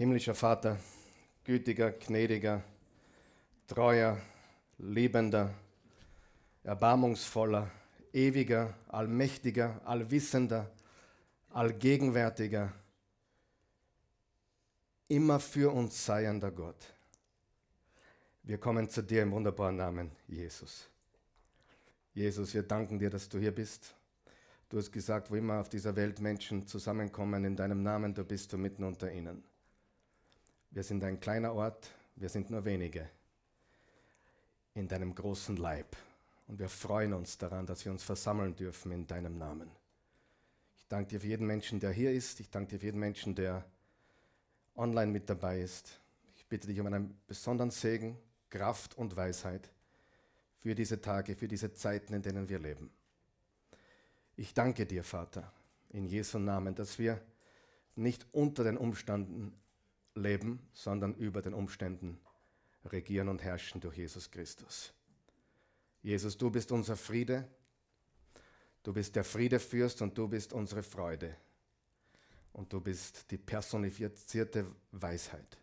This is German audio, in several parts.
Himmlischer Vater, gütiger, gnädiger, treuer, liebender, erbarmungsvoller, ewiger, allmächtiger, allwissender, allgegenwärtiger, immer für uns seiender Gott. Wir kommen zu dir im wunderbaren Namen Jesus. Jesus, wir danken dir, dass du hier bist. Du hast gesagt, wo immer auf dieser Welt Menschen zusammenkommen in deinem Namen, da bist du mitten unter ihnen. Wir sind ein kleiner Ort, wir sind nur wenige in deinem großen Leib. Und wir freuen uns daran, dass wir uns versammeln dürfen in deinem Namen. Ich danke dir für jeden Menschen, der hier ist. Ich danke dir für jeden Menschen, der online mit dabei ist. Ich bitte dich um einen besonderen Segen, Kraft und Weisheit für diese Tage, für diese Zeiten, in denen wir leben. Ich danke dir, Vater, in Jesu Namen, dass wir nicht unter den Umständen leben, sondern über den Umständen regieren und herrschen durch Jesus Christus. Jesus, du bist unser Friede, du bist der Friedefürst und du bist unsere Freude. Und du bist die personifizierte Weisheit.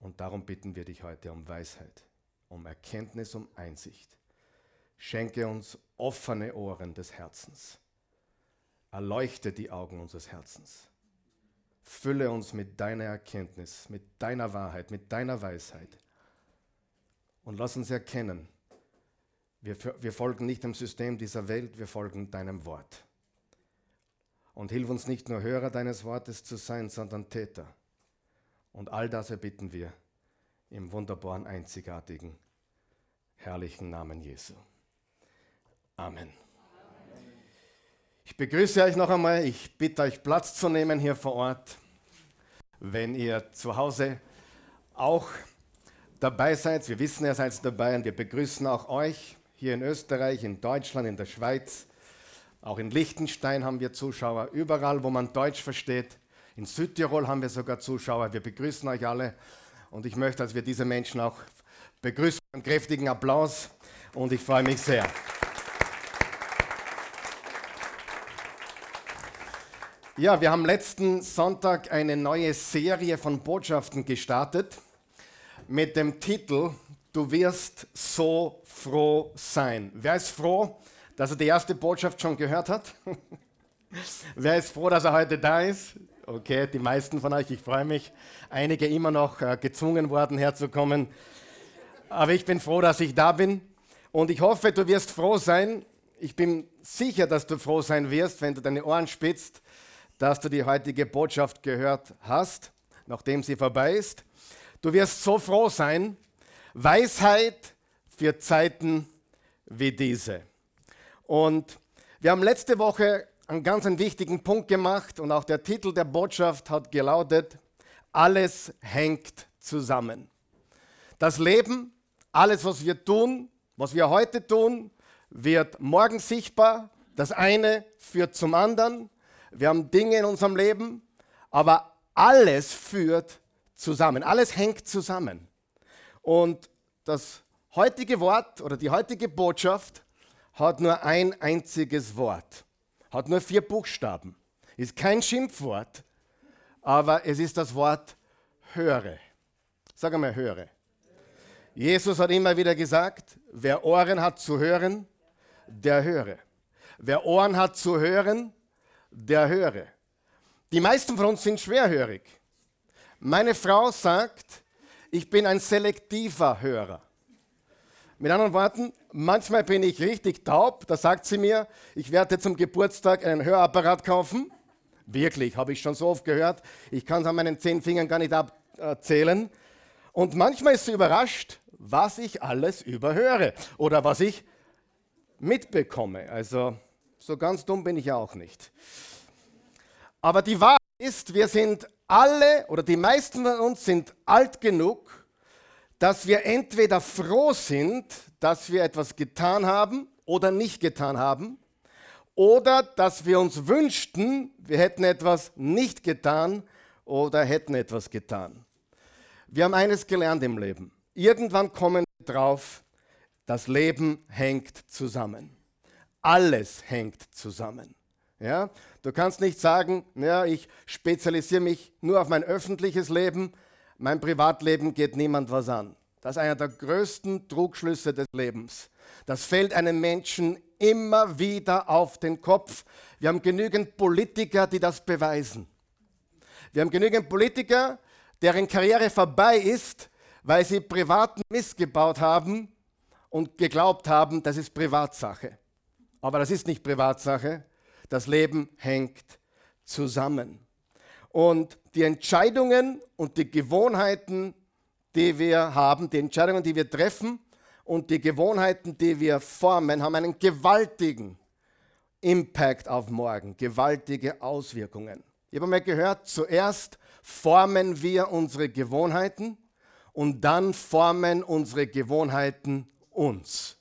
Und darum bitten wir dich heute um Weisheit, um Erkenntnis, um Einsicht. Schenke uns offene Ohren des Herzens. Erleuchte die Augen unseres Herzens. Fülle uns mit deiner Erkenntnis, mit deiner Wahrheit, mit deiner Weisheit. Und lass uns erkennen, wir, wir folgen nicht dem System dieser Welt, wir folgen deinem Wort. Und hilf uns nicht nur Hörer deines Wortes zu sein, sondern Täter. Und all das erbitten wir im wunderbaren, einzigartigen, herrlichen Namen Jesu. Amen. Ich begrüße euch noch einmal. Ich bitte euch, Platz zu nehmen hier vor Ort. Wenn ihr zu Hause auch dabei seid, wir wissen, ihr seid dabei und wir begrüßen auch euch hier in Österreich, in Deutschland, in der Schweiz. Auch in Liechtenstein haben wir Zuschauer, überall, wo man Deutsch versteht. In Südtirol haben wir sogar Zuschauer. Wir begrüßen euch alle und ich möchte, dass wir diese Menschen auch begrüßen. Einen kräftigen Applaus und ich freue mich sehr. Ja, wir haben letzten Sonntag eine neue Serie von Botschaften gestartet mit dem Titel Du wirst so froh sein. Wer ist froh, dass er die erste Botschaft schon gehört hat? Wer ist froh, dass er heute da ist? Okay, die meisten von euch, ich freue mich. Einige immer noch äh, gezwungen worden herzukommen. Aber ich bin froh, dass ich da bin. Und ich hoffe, du wirst froh sein. Ich bin sicher, dass du froh sein wirst, wenn du deine Ohren spitzt, dass du die heutige Botschaft gehört hast, nachdem sie vorbei ist. Du wirst so froh sein. Weisheit für Zeiten wie diese. Und wir haben letzte Woche einen ganz wichtigen Punkt gemacht und auch der Titel der Botschaft hat gelautet, alles hängt zusammen. Das Leben, alles, was wir tun, was wir heute tun, wird morgen sichtbar. Das eine führt zum anderen. Wir haben Dinge in unserem Leben, aber alles führt zusammen. Alles hängt zusammen. Und das heutige Wort oder die heutige Botschaft hat nur ein einziges Wort, hat nur vier Buchstaben, ist kein Schimpfwort, aber es ist das Wort höre. Sag einmal höre. Jesus hat immer wieder gesagt, wer Ohren hat zu hören, der höre. Wer Ohren hat zu hören, der höre. Die meisten von uns sind schwerhörig. Meine Frau sagt, ich bin ein selektiver Hörer. Mit anderen Worten, manchmal bin ich richtig taub, da sagt sie mir, ich werde zum Geburtstag einen Hörapparat kaufen. Wirklich, habe ich schon so oft gehört. Ich kann es an meinen zehn Fingern gar nicht abzählen. Und manchmal ist sie überrascht, was ich alles überhöre oder was ich mitbekomme. Also so ganz dumm bin ich ja auch nicht. Aber die Wahrheit ist, wir sind alle oder die meisten von uns sind alt genug, dass wir entweder froh sind, dass wir etwas getan haben oder nicht getan haben, oder dass wir uns wünschten, wir hätten etwas nicht getan oder hätten etwas getan. Wir haben eines gelernt im Leben. Irgendwann kommen wir drauf, das Leben hängt zusammen. Alles hängt zusammen. Ja? Du kannst nicht sagen, ja, ich spezialisiere mich nur auf mein öffentliches Leben, mein Privatleben geht niemand was an. Das ist einer der größten Trugschlüsse des Lebens. Das fällt einem Menschen immer wieder auf den Kopf. Wir haben genügend Politiker, die das beweisen. Wir haben genügend Politiker, deren Karriere vorbei ist, weil sie privaten Mist gebaut haben und geglaubt haben, das ist Privatsache. Aber das ist nicht Privatsache. Das Leben hängt zusammen. Und die Entscheidungen und die Gewohnheiten, die wir haben, die Entscheidungen, die wir treffen und die Gewohnheiten, die wir formen, haben einen gewaltigen Impact auf morgen, gewaltige Auswirkungen. Ich habe mal gehört, zuerst formen wir unsere Gewohnheiten und dann formen unsere Gewohnheiten uns.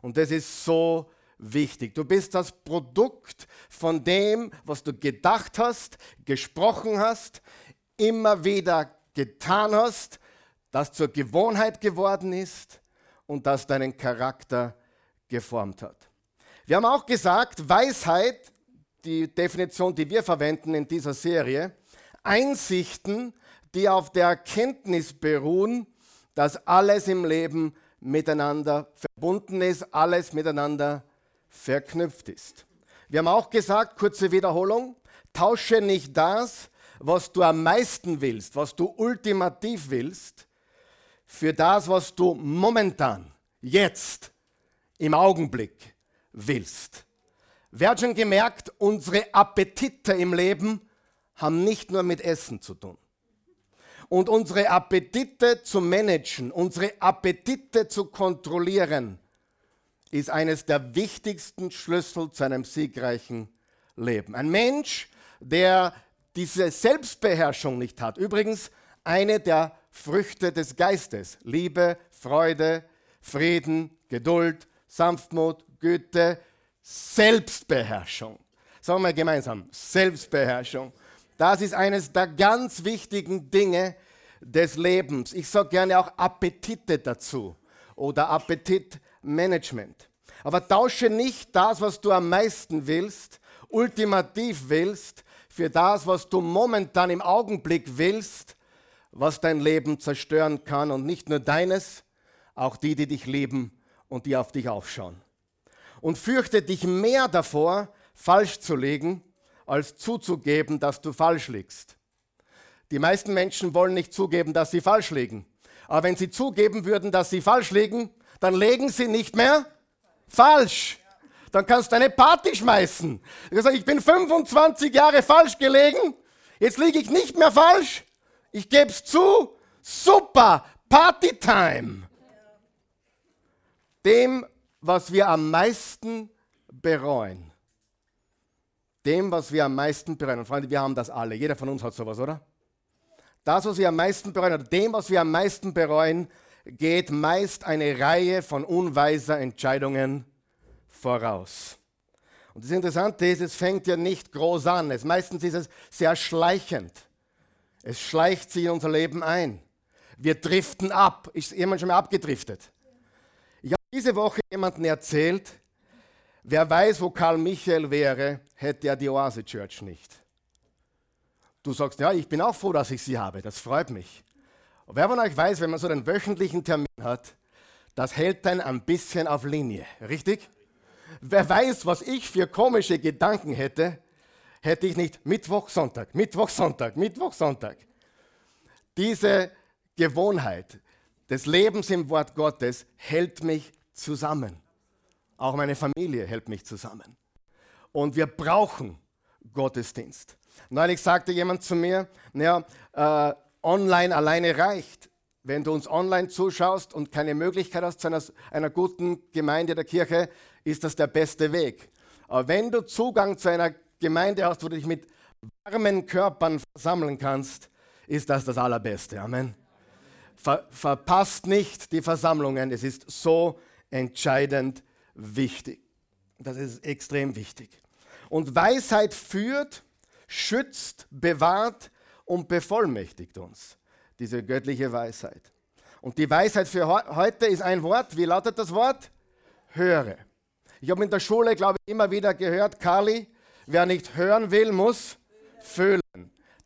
Und das ist so wichtig. Du bist das Produkt von dem, was du gedacht hast, gesprochen hast, immer wieder getan hast, das zur Gewohnheit geworden ist und das deinen Charakter geformt hat. Wir haben auch gesagt, Weisheit, die Definition, die wir verwenden in dieser Serie, Einsichten, die auf der Erkenntnis beruhen, dass alles im Leben miteinander verbunden ist, alles miteinander verknüpft ist. Wir haben auch gesagt, kurze Wiederholung, tausche nicht das, was du am meisten willst, was du ultimativ willst, für das, was du momentan, jetzt, im Augenblick willst. Wer hat schon gemerkt, unsere Appetite im Leben haben nicht nur mit Essen zu tun. Und unsere Appetite zu managen, unsere Appetite zu kontrollieren, ist eines der wichtigsten Schlüssel zu einem siegreichen Leben. Ein Mensch, der diese Selbstbeherrschung nicht hat, übrigens eine der Früchte des Geistes, Liebe, Freude, Frieden, Geduld, Sanftmut, Güte, Selbstbeherrschung. Sagen wir gemeinsam, Selbstbeherrschung. Das ist eines der ganz wichtigen Dinge des Lebens. Ich sage gerne auch Appetite dazu oder Appetitmanagement. Aber tausche nicht das, was du am meisten willst, ultimativ willst, für das, was du momentan im Augenblick willst, was dein Leben zerstören kann und nicht nur deines, auch die, die dich lieben und die auf dich aufschauen. Und fürchte dich mehr davor, falsch zu liegen, als zuzugeben, dass du falsch liegst. Die meisten Menschen wollen nicht zugeben, dass sie falsch liegen. Aber wenn sie zugeben würden, dass sie falsch liegen, dann legen sie nicht mehr falsch. Dann kannst du eine Party schmeißen. Ich bin 25 Jahre falsch gelegen, jetzt liege ich nicht mehr falsch. Ich gebe es zu. Super, Partytime. Dem, was wir am meisten bereuen, dem, was wir am meisten bereuen. Und Freunde, wir haben das alle. Jeder von uns hat sowas, oder? Das, was wir am meisten bereuen, oder dem, was wir am meisten bereuen, geht meist eine Reihe von unweiser Entscheidungen voraus. Und das Interessante ist, es fängt ja nicht groß an. Es, meistens ist es sehr schleichend. Es schleicht sich in unser Leben ein. Wir driften ab. Ist jemand schon mal abgedriftet? Ich habe diese Woche jemandem erzählt, wer weiß, wo Karl Michael wäre, hätte er die Oase Church nicht. Du sagst, ja, ich bin auch froh, dass ich sie habe. Das freut mich. Und wer von euch weiß, wenn man so einen wöchentlichen Termin hat, das hält dann ein bisschen auf Linie. Richtig? Wer weiß, was ich für komische Gedanken hätte, hätte ich nicht Mittwoch, Sonntag, Mittwoch, Sonntag, Mittwoch, Sonntag. Diese Gewohnheit des Lebens im Wort Gottes hält mich zusammen. Auch meine Familie hält mich zusammen. Und wir brauchen Gottesdienst. Neulich sagte jemand zu mir, naja, äh, online alleine reicht. Wenn du uns online zuschaust und keine Möglichkeit hast zu einer, einer guten Gemeinde der Kirche, ist das der beste Weg. Aber wenn du Zugang zu einer Gemeinde hast, wo du dich mit warmen Körpern versammeln kannst, ist das das Allerbeste. Amen. Ver verpasst nicht die Versammlungen. Es ist so entscheidend wichtig. Das ist extrem wichtig. Und Weisheit führt, schützt, bewahrt und bevollmächtigt uns. Diese göttliche Weisheit. Und die Weisheit für heute ist ein Wort. Wie lautet das Wort? Höre. Ich habe in der Schule, glaube ich, immer wieder gehört, Carly, Wer nicht hören will, muss fühlen.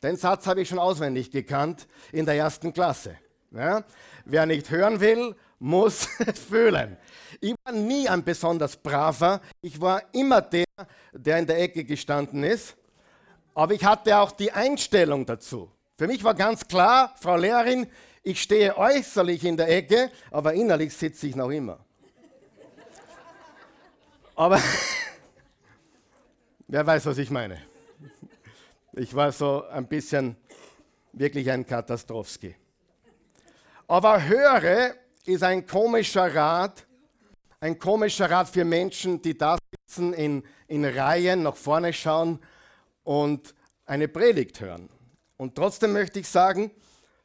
Den Satz habe ich schon auswendig gekannt in der ersten Klasse. Ja? Wer nicht hören will, muss fühlen. Ich war nie ein besonders braver. Ich war immer der, der in der Ecke gestanden ist. Aber ich hatte auch die Einstellung dazu. Für mich war ganz klar, Frau Lehrerin, ich stehe äußerlich in der Ecke, aber innerlich sitze ich noch immer. Aber wer weiß, was ich meine. Ich war so ein bisschen wirklich ein Katastrowski. Aber höre ist ein komischer Rat, ein komischer Rat für Menschen, die da sitzen, in, in Reihen nach vorne schauen und eine Predigt hören. Und trotzdem möchte ich sagen,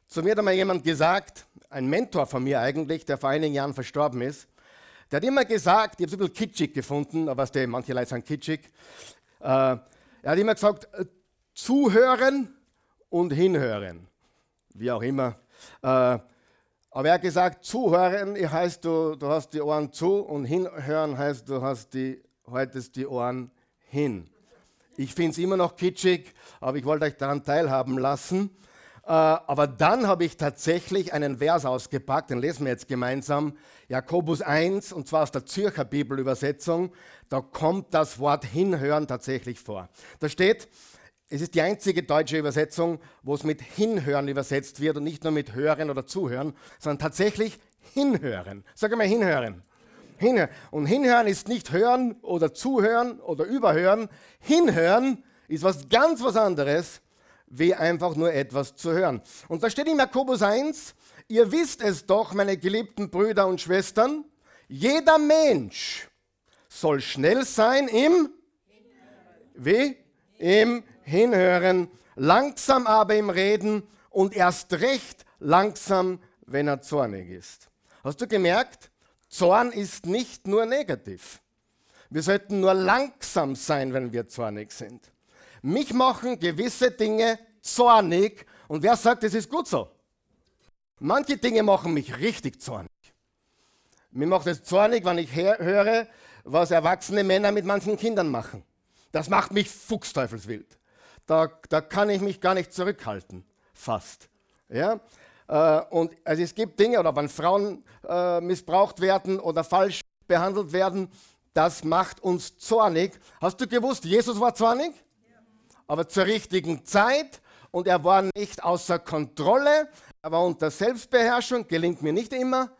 zu mir hat einmal jemand gesagt, ein Mentor von mir eigentlich, der vor einigen Jahren verstorben ist, der hat immer gesagt, ich habe es ein bisschen kitschig gefunden, aber was der, manche Leute sagen kitschig, äh, er hat immer gesagt, äh, zuhören und hinhören, wie auch immer. Äh, aber er hat gesagt, zuhören heißt, du, du hast die Ohren zu und hinhören heißt, du hast die, haltest die Ohren hin. Ich finde es immer noch kitschig, aber ich wollte euch daran teilhaben lassen. Äh, aber dann habe ich tatsächlich einen Vers ausgepackt, den lesen wir jetzt gemeinsam. Jakobus 1, und zwar aus der Zürcher Bibelübersetzung. Da kommt das Wort hinhören tatsächlich vor. Da steht, es ist die einzige deutsche Übersetzung, wo es mit hinhören übersetzt wird und nicht nur mit hören oder zuhören, sondern tatsächlich hinhören. Sag mal hinhören. Hinhören. Und hinhören ist nicht hören oder zuhören oder überhören. Hinhören ist was ganz was anderes, wie einfach nur etwas zu hören. Und da steht in Jakobus 1, ihr wisst es doch, meine geliebten Brüder und Schwestern, jeder Mensch soll schnell sein im wie? Im Hinhören, langsam aber im Reden und erst recht langsam, wenn er zornig ist. Hast du gemerkt? Zorn ist nicht nur negativ. Wir sollten nur langsam sein, wenn wir zornig sind. Mich machen gewisse Dinge zornig und wer sagt, es ist gut so? Manche Dinge machen mich richtig zornig. Mir macht es zornig, wenn ich höre, was erwachsene Männer mit manchen Kindern machen. Das macht mich fuchsteufelswild. Da, da kann ich mich gar nicht zurückhalten, fast. Ja? Äh, und also es gibt Dinge, oder wenn Frauen äh, missbraucht werden oder falsch behandelt werden, das macht uns zornig. Hast du gewusst, Jesus war zornig? Aber zur richtigen Zeit und er war nicht außer Kontrolle, er war unter Selbstbeherrschung, gelingt mir nicht immer,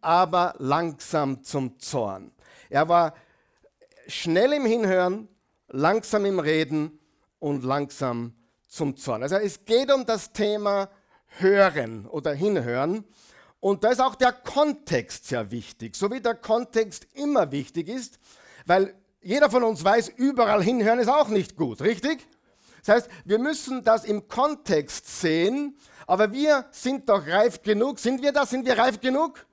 aber langsam zum Zorn. Er war schnell im Hinhören, langsam im Reden und langsam zum Zorn. Also es geht um das Thema hören oder hinhören. Und da ist auch der Kontext sehr wichtig, so wie der Kontext immer wichtig ist, weil jeder von uns weiß, überall hinhören ist auch nicht gut, richtig? Das heißt, wir müssen das im Kontext sehen, aber wir sind doch reif genug. Sind wir da? Sind wir reif genug?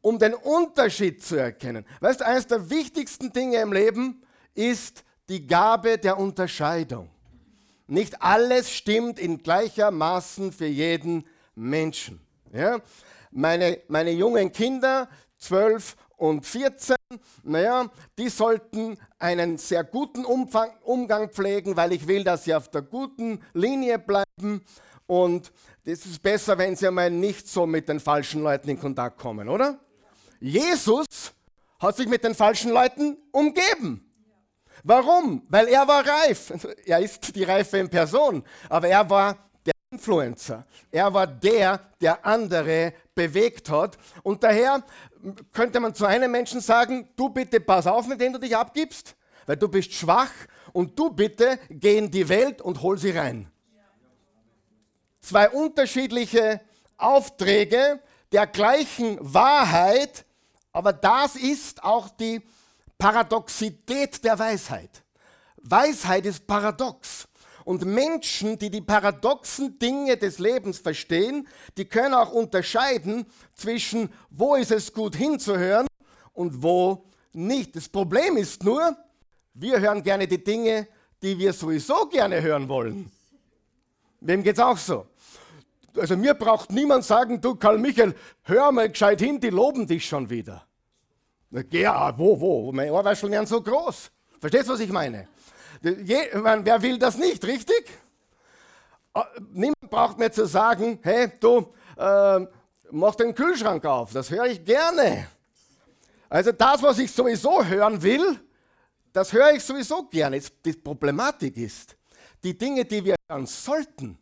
Um den Unterschied zu erkennen. Weißt du, eines der wichtigsten Dinge im Leben ist die Gabe der Unterscheidung. Nicht alles stimmt in gleichermaßen für jeden Menschen. Ja? Meine, meine jungen Kinder, 12 und 14, naja, die sollten einen sehr guten Umfang, Umgang pflegen, weil ich will, dass sie auf der guten Linie bleiben. Und es ist besser, wenn sie einmal nicht so mit den falschen Leuten in Kontakt kommen, oder? Jesus hat sich mit den falschen Leuten umgeben. Warum? Weil er war reif. Er ist die Reife in Person, aber er war der Influencer. Er war der, der andere bewegt hat. Und daher könnte man zu einem Menschen sagen, du bitte pass auf, mit dem du dich abgibst, weil du bist schwach und du bitte geh in die Welt und hol sie rein. Zwei unterschiedliche Aufträge der gleichen Wahrheit, aber das ist auch die Paradoxität der Weisheit. Weisheit ist paradox. Und Menschen, die die paradoxen Dinge des Lebens verstehen, die können auch unterscheiden zwischen, wo ist es gut hinzuhören und wo nicht. Das Problem ist nur, wir hören gerne die Dinge, die wir sowieso gerne hören wollen. Wem geht es auch so? Also mir braucht niemand sagen, du Karl Michael, hör mal gescheit hin, die loben dich schon wieder. Ja, wo, wo? Meine Ohrwascheln werden so groß. Verstehst du, was ich meine? Je, man, wer will das nicht, richtig? Ah, niemand braucht mir zu sagen, hey, du, äh, mach den Kühlschrank auf. Das höre ich gerne. Also das, was ich sowieso hören will, das höre ich sowieso gerne. Die Problematik ist, die Dinge, die wir hören sollten,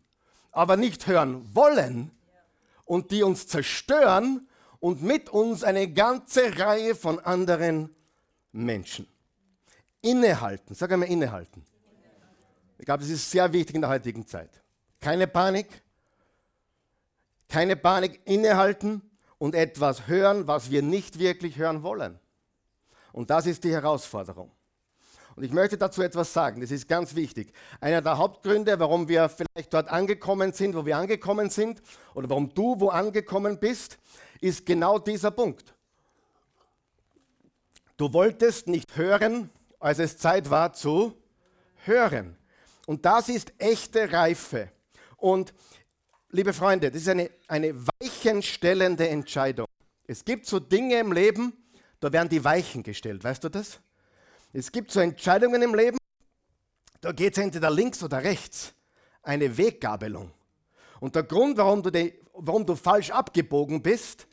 aber nicht hören wollen und die uns zerstören und mit uns eine ganze Reihe von anderen Menschen. Innehalten, sag einmal innehalten. Ich glaube, das ist sehr wichtig in der heutigen Zeit. Keine Panik, keine Panik, innehalten und etwas hören, was wir nicht wirklich hören wollen. Und das ist die Herausforderung. Und ich möchte dazu etwas sagen, das ist ganz wichtig. Einer der Hauptgründe, warum wir vielleicht dort angekommen sind, wo wir angekommen sind, oder warum du wo angekommen bist, ist genau dieser Punkt. Du wolltest nicht hören, als es Zeit war zu hören. Und das ist echte Reife. Und liebe Freunde, das ist eine, eine weichenstellende Entscheidung. Es gibt so Dinge im Leben, da werden die Weichen gestellt. Weißt du das? Es gibt so Entscheidungen im Leben, da geht es entweder links oder rechts. Eine Weggabelung. Und der Grund, warum du, die, warum du falsch abgebogen bist,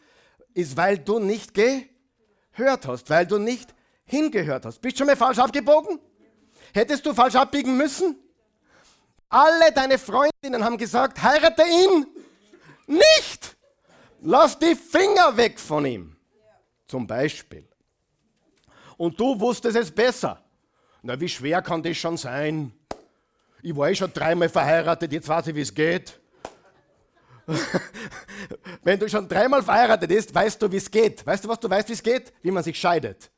ist, weil du nicht gehört hast, weil du nicht hingehört hast. Bist du schon mal falsch abgebogen? Hättest du falsch abbiegen müssen? Alle deine Freundinnen haben gesagt, heirate ihn nicht. Lass die Finger weg von ihm. Zum Beispiel. Und du wusstest es besser. Na, wie schwer kann das schon sein? Ich war eh schon dreimal verheiratet, jetzt weiß ich, wie es geht. Wenn du schon dreimal verheiratet bist, weißt du, wie es geht. Weißt du, was du weißt, wie es geht? Wie man sich scheidet.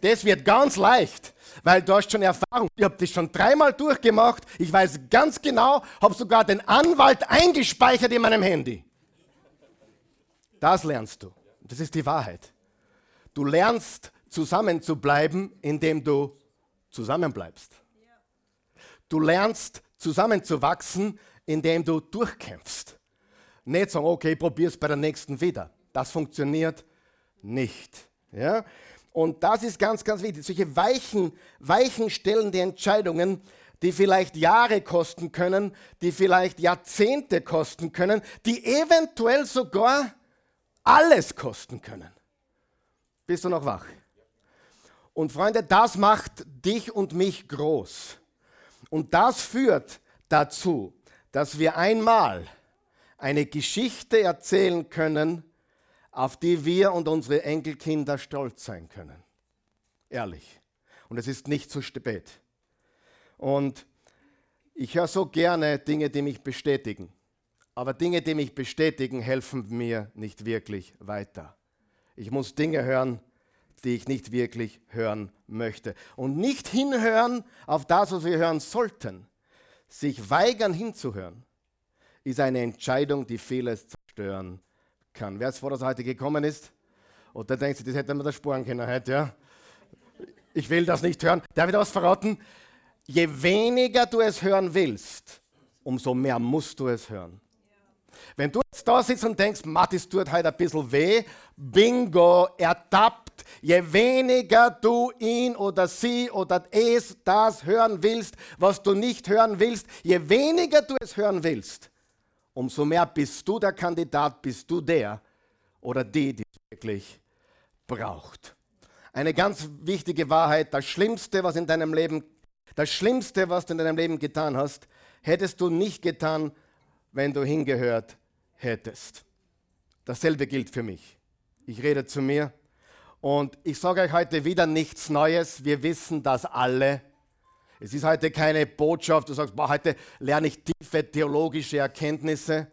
Das wird ganz leicht, weil du hast schon Erfahrung. Ich habe das schon dreimal durchgemacht. Ich weiß ganz genau, habe sogar den Anwalt eingespeichert in meinem Handy. Das lernst du. Das ist die Wahrheit. Du lernst zusammen zu bleiben, indem du zusammenbleibst. Du lernst zusammenzuwachsen, indem du durchkämpfst. Nicht sagen, okay, probier es bei der nächsten wieder. Das funktioniert nicht. Ja? Und das ist ganz, ganz wichtig. Solche weichen, weichen stellende Entscheidungen, die vielleicht Jahre kosten können, die vielleicht Jahrzehnte kosten können, die eventuell sogar alles kosten können. Bist du noch wach? Und Freunde, das macht dich und mich groß. Und das führt dazu, dass wir einmal eine Geschichte erzählen können, auf die wir und unsere Enkelkinder stolz sein können. Ehrlich. Und es ist nicht zu spät. Und ich höre so gerne Dinge, die mich bestätigen. Aber Dinge, die mich bestätigen, helfen mir nicht wirklich weiter. Ich muss Dinge hören, die ich nicht wirklich hören möchte. Und nicht hinhören auf das, was wir hören sollten. Sich weigern hinzuhören, ist eine Entscheidung, die vieles zerstören kann. Wer ist froh, dass er heute gekommen ist? Oder denkst du, das hätte man da sparen können heute, ja? Ich will das nicht hören. Darf ich das verraten? Je weniger du es hören willst, umso mehr musst du es hören. Wenn du jetzt da sitzt und denkst, Matt, tut heute ein bisschen weh, bingo, ertappt. Je weniger du ihn oder sie oder es das hören willst, was du nicht hören willst, je weniger du es hören willst, umso mehr bist du der Kandidat, bist du der oder die, die es wirklich braucht. Eine ganz wichtige Wahrheit, das Schlimmste, was in deinem Leben, das Schlimmste, was du in deinem Leben getan hast, hättest du nicht getan, wenn du hingehört hättest. Dasselbe gilt für mich. Ich rede zu mir und ich sage euch heute wieder nichts Neues. Wir wissen das alle. Es ist heute keine Botschaft, du sagst, boah, heute lerne ich tiefe theologische Erkenntnisse.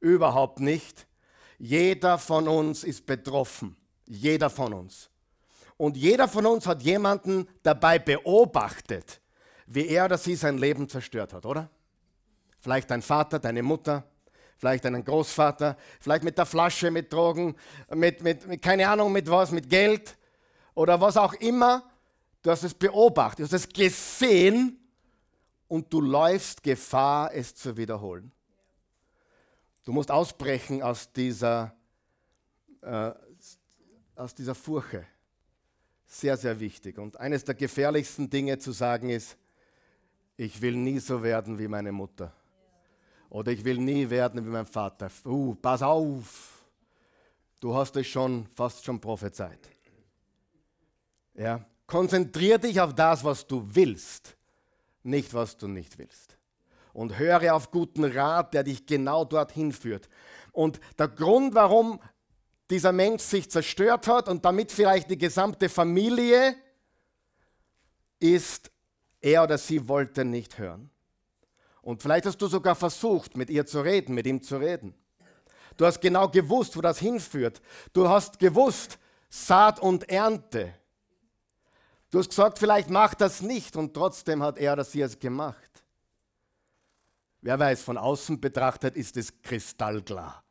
Überhaupt nicht. Jeder von uns ist betroffen. Jeder von uns. Und jeder von uns hat jemanden dabei beobachtet, wie er oder sie sein Leben zerstört hat, oder? Vielleicht dein Vater, deine Mutter, vielleicht deinen Großvater, vielleicht mit der Flasche, mit Drogen, mit, mit, mit keine Ahnung mit was, mit Geld oder was auch immer. Du hast es beobachtet, du hast es gesehen und du läufst Gefahr, es zu wiederholen. Du musst ausbrechen aus dieser, äh, aus dieser Furche. Sehr, sehr wichtig. Und eines der gefährlichsten Dinge zu sagen ist, ich will nie so werden wie meine Mutter. Oder ich will nie werden wie mein Vater. Uh, pass auf. Du hast es schon fast schon prophezeit. Ja? Konzentrier dich auf das, was du willst, nicht was du nicht willst. Und höre auf guten Rat, der dich genau dorthin führt. Und der Grund, warum dieser Mensch sich zerstört hat und damit vielleicht die gesamte Familie, ist, er oder sie wollte nicht hören. Und vielleicht hast du sogar versucht, mit ihr zu reden, mit ihm zu reden. Du hast genau gewusst, wo das hinführt. Du hast gewusst, Saat und Ernte. Du hast gesagt, vielleicht mach das nicht und trotzdem hat er oder sie es gemacht. Wer weiß, von außen betrachtet ist es kristallklar.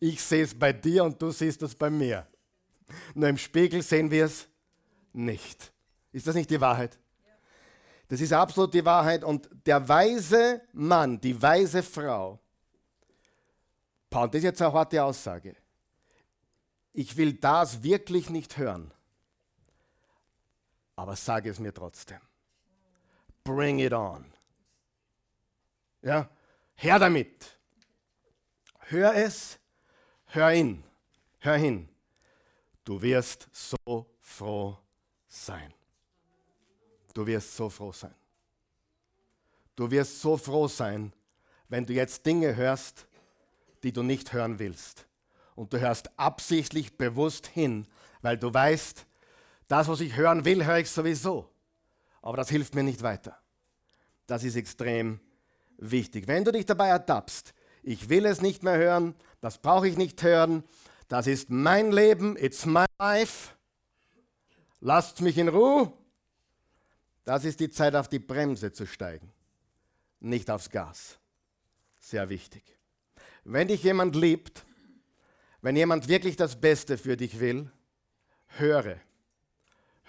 Ich sehe es bei dir und du siehst es bei mir. Nur im Spiegel sehen wir es nicht. Ist das nicht die Wahrheit? Das ist absolut die Wahrheit. Und der weise Mann, die weise Frau, das ist jetzt eine harte Aussage. Ich will das wirklich nicht hören, aber sage es mir trotzdem. Bring it on. Ja, her damit. Hör es, hör hin, hör hin. Du wirst so froh sein. Du wirst so froh sein. Du wirst so froh sein, wenn du jetzt Dinge hörst, die du nicht hören willst. Und du hörst absichtlich bewusst hin, weil du weißt, das, was ich hören will, höre ich sowieso. Aber das hilft mir nicht weiter. Das ist extrem wichtig. Wenn du dich dabei ertappst, ich will es nicht mehr hören, das brauche ich nicht hören, das ist mein Leben, it's my life, lasst mich in Ruhe, das ist die Zeit, auf die Bremse zu steigen, nicht aufs Gas. Sehr wichtig. Wenn dich jemand liebt, wenn jemand wirklich das Beste für dich will, höre.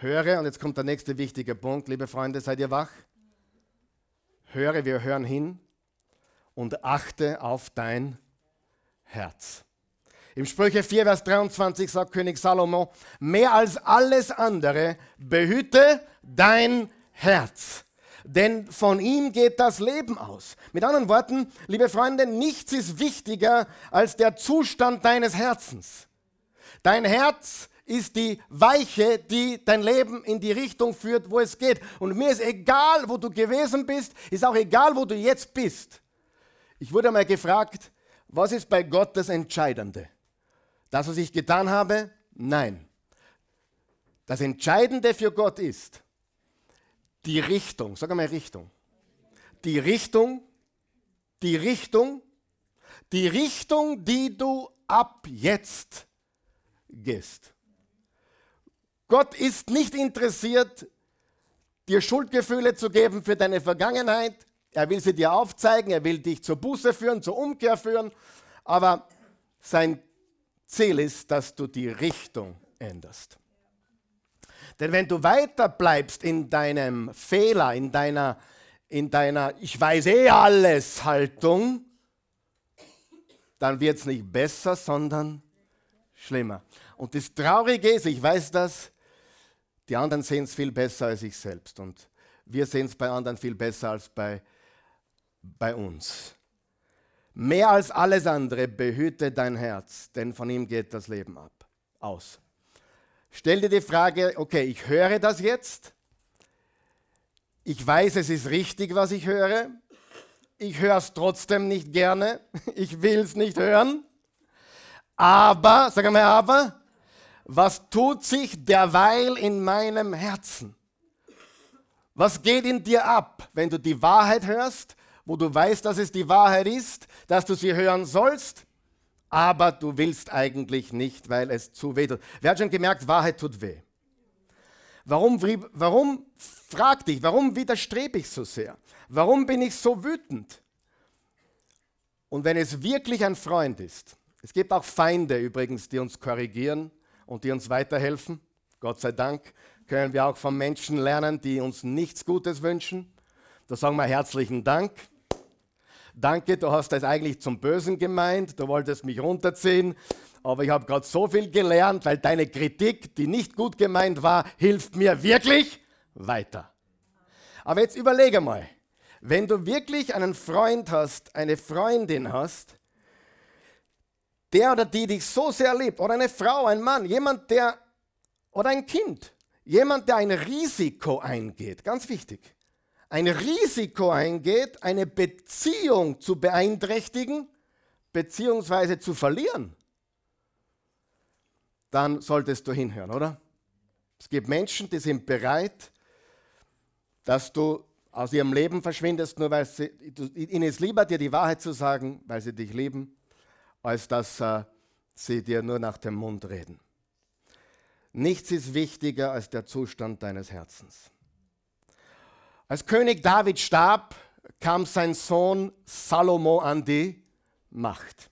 Höre, und jetzt kommt der nächste wichtige Punkt, liebe Freunde, seid ihr wach? Höre, wir hören hin und achte auf dein Herz. Im Sprüche 4, Vers 23 sagt König Salomo, mehr als alles andere behüte dein Herz. Denn von ihm geht das Leben aus. Mit anderen Worten, liebe Freunde, nichts ist wichtiger als der Zustand deines Herzens. Dein Herz ist die Weiche, die dein Leben in die Richtung führt, wo es geht. Und mir ist egal, wo du gewesen bist, ist auch egal, wo du jetzt bist. Ich wurde mal gefragt, was ist bei Gott das Entscheidende? Das, was ich getan habe? Nein. Das Entscheidende für Gott ist, die Richtung, sag einmal Richtung. Die Richtung, die Richtung, die Richtung, die du ab jetzt gehst. Gott ist nicht interessiert, dir Schuldgefühle zu geben für deine Vergangenheit. Er will sie dir aufzeigen, er will dich zur Buße führen, zur Umkehr führen. Aber sein Ziel ist, dass du die Richtung änderst. Denn wenn du weiter bleibst in deinem Fehler, in deiner, in deiner Ich weiß eh alles Haltung, dann wird es nicht besser, sondern schlimmer. Und das Traurige ist, ich weiß das, die anderen sehen es viel besser als ich selbst. Und wir sehen es bei anderen viel besser als bei, bei uns. Mehr als alles andere behüte dein Herz, denn von ihm geht das Leben ab, aus. Stell dir die Frage, okay, ich höre das jetzt. Ich weiß, es ist richtig, was ich höre. Ich höre es trotzdem nicht gerne. Ich will es nicht hören. Aber, sag mal, aber, was tut sich derweil in meinem Herzen? Was geht in dir ab, wenn du die Wahrheit hörst, wo du weißt, dass es die Wahrheit ist, dass du sie hören sollst? aber du willst eigentlich nicht, weil es zu weh tut. Wer hat schon gemerkt, Wahrheit tut weh? Warum, warum frag dich, warum widerstrebe ich so sehr? Warum bin ich so wütend? Und wenn es wirklich ein Freund ist, es gibt auch Feinde übrigens, die uns korrigieren und die uns weiterhelfen. Gott sei Dank können wir auch von Menschen lernen, die uns nichts Gutes wünschen. Da sagen wir herzlichen Dank danke, du hast das eigentlich zum Bösen gemeint, du wolltest mich runterziehen, aber ich habe gerade so viel gelernt, weil deine Kritik, die nicht gut gemeint war, hilft mir wirklich weiter. Aber jetzt überlege mal, wenn du wirklich einen Freund hast, eine Freundin hast, der oder die dich so sehr liebt, oder eine Frau, ein Mann, jemand, der, oder ein Kind, jemand, der ein Risiko eingeht, ganz wichtig, ein Risiko eingeht, eine Beziehung zu beeinträchtigen, beziehungsweise zu verlieren, dann solltest du hinhören, oder? Es gibt Menschen, die sind bereit, dass du aus ihrem Leben verschwindest, nur weil sie, ihnen ist lieber, dir die Wahrheit zu sagen, weil sie dich lieben, als dass äh, sie dir nur nach dem Mund reden. Nichts ist wichtiger als der Zustand deines Herzens. Als König David starb, kam sein Sohn Salomo an die Macht.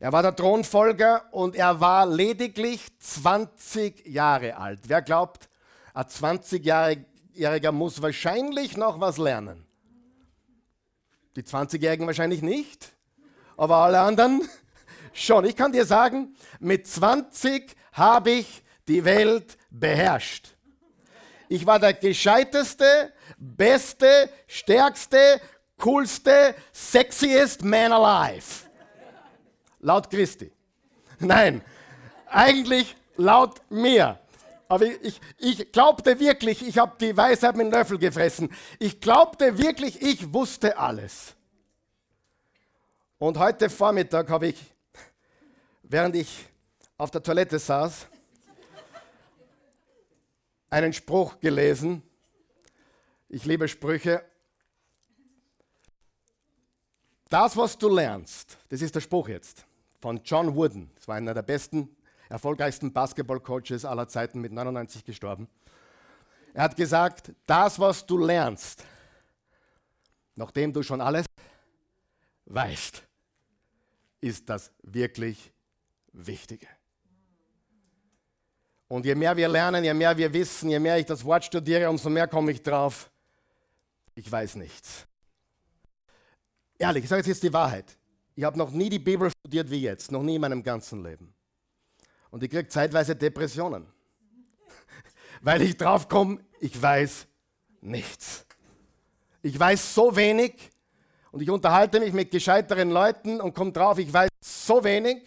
Er war der Thronfolger und er war lediglich 20 Jahre alt. Wer glaubt, ein 20-Jähriger muss wahrscheinlich noch was lernen? Die 20-Jährigen wahrscheinlich nicht, aber alle anderen schon. Ich kann dir sagen, mit 20 habe ich die Welt beherrscht. Ich war der gescheiteste, beste, stärkste, coolste, sexiest man alive. Laut Christi. Nein, eigentlich laut mir. Aber ich, ich glaubte wirklich, ich habe die Weisheit mit dem Löffel gefressen. Ich glaubte wirklich, ich wusste alles. Und heute Vormittag habe ich, während ich auf der Toilette saß, einen Spruch gelesen. Ich liebe Sprüche das, was du lernst, das ist der Spruch jetzt von John Wooden. Das war einer der besten, erfolgreichsten Basketball-Coaches aller Zeiten, mit 99 gestorben. Er hat gesagt, das, was du lernst, nachdem du schon alles weißt, ist das wirklich Wichtige. Und je mehr wir lernen, je mehr wir wissen, je mehr ich das Wort studiere, umso mehr komme ich drauf, ich weiß nichts. Ehrlich, ich sage jetzt die Wahrheit. Ich habe noch nie die Bibel studiert wie jetzt, noch nie in meinem ganzen Leben. Und ich kriege zeitweise Depressionen, weil ich drauf komme, ich weiß nichts. Ich weiß so wenig und ich unterhalte mich mit gescheiteren Leuten und komme drauf, ich weiß so wenig.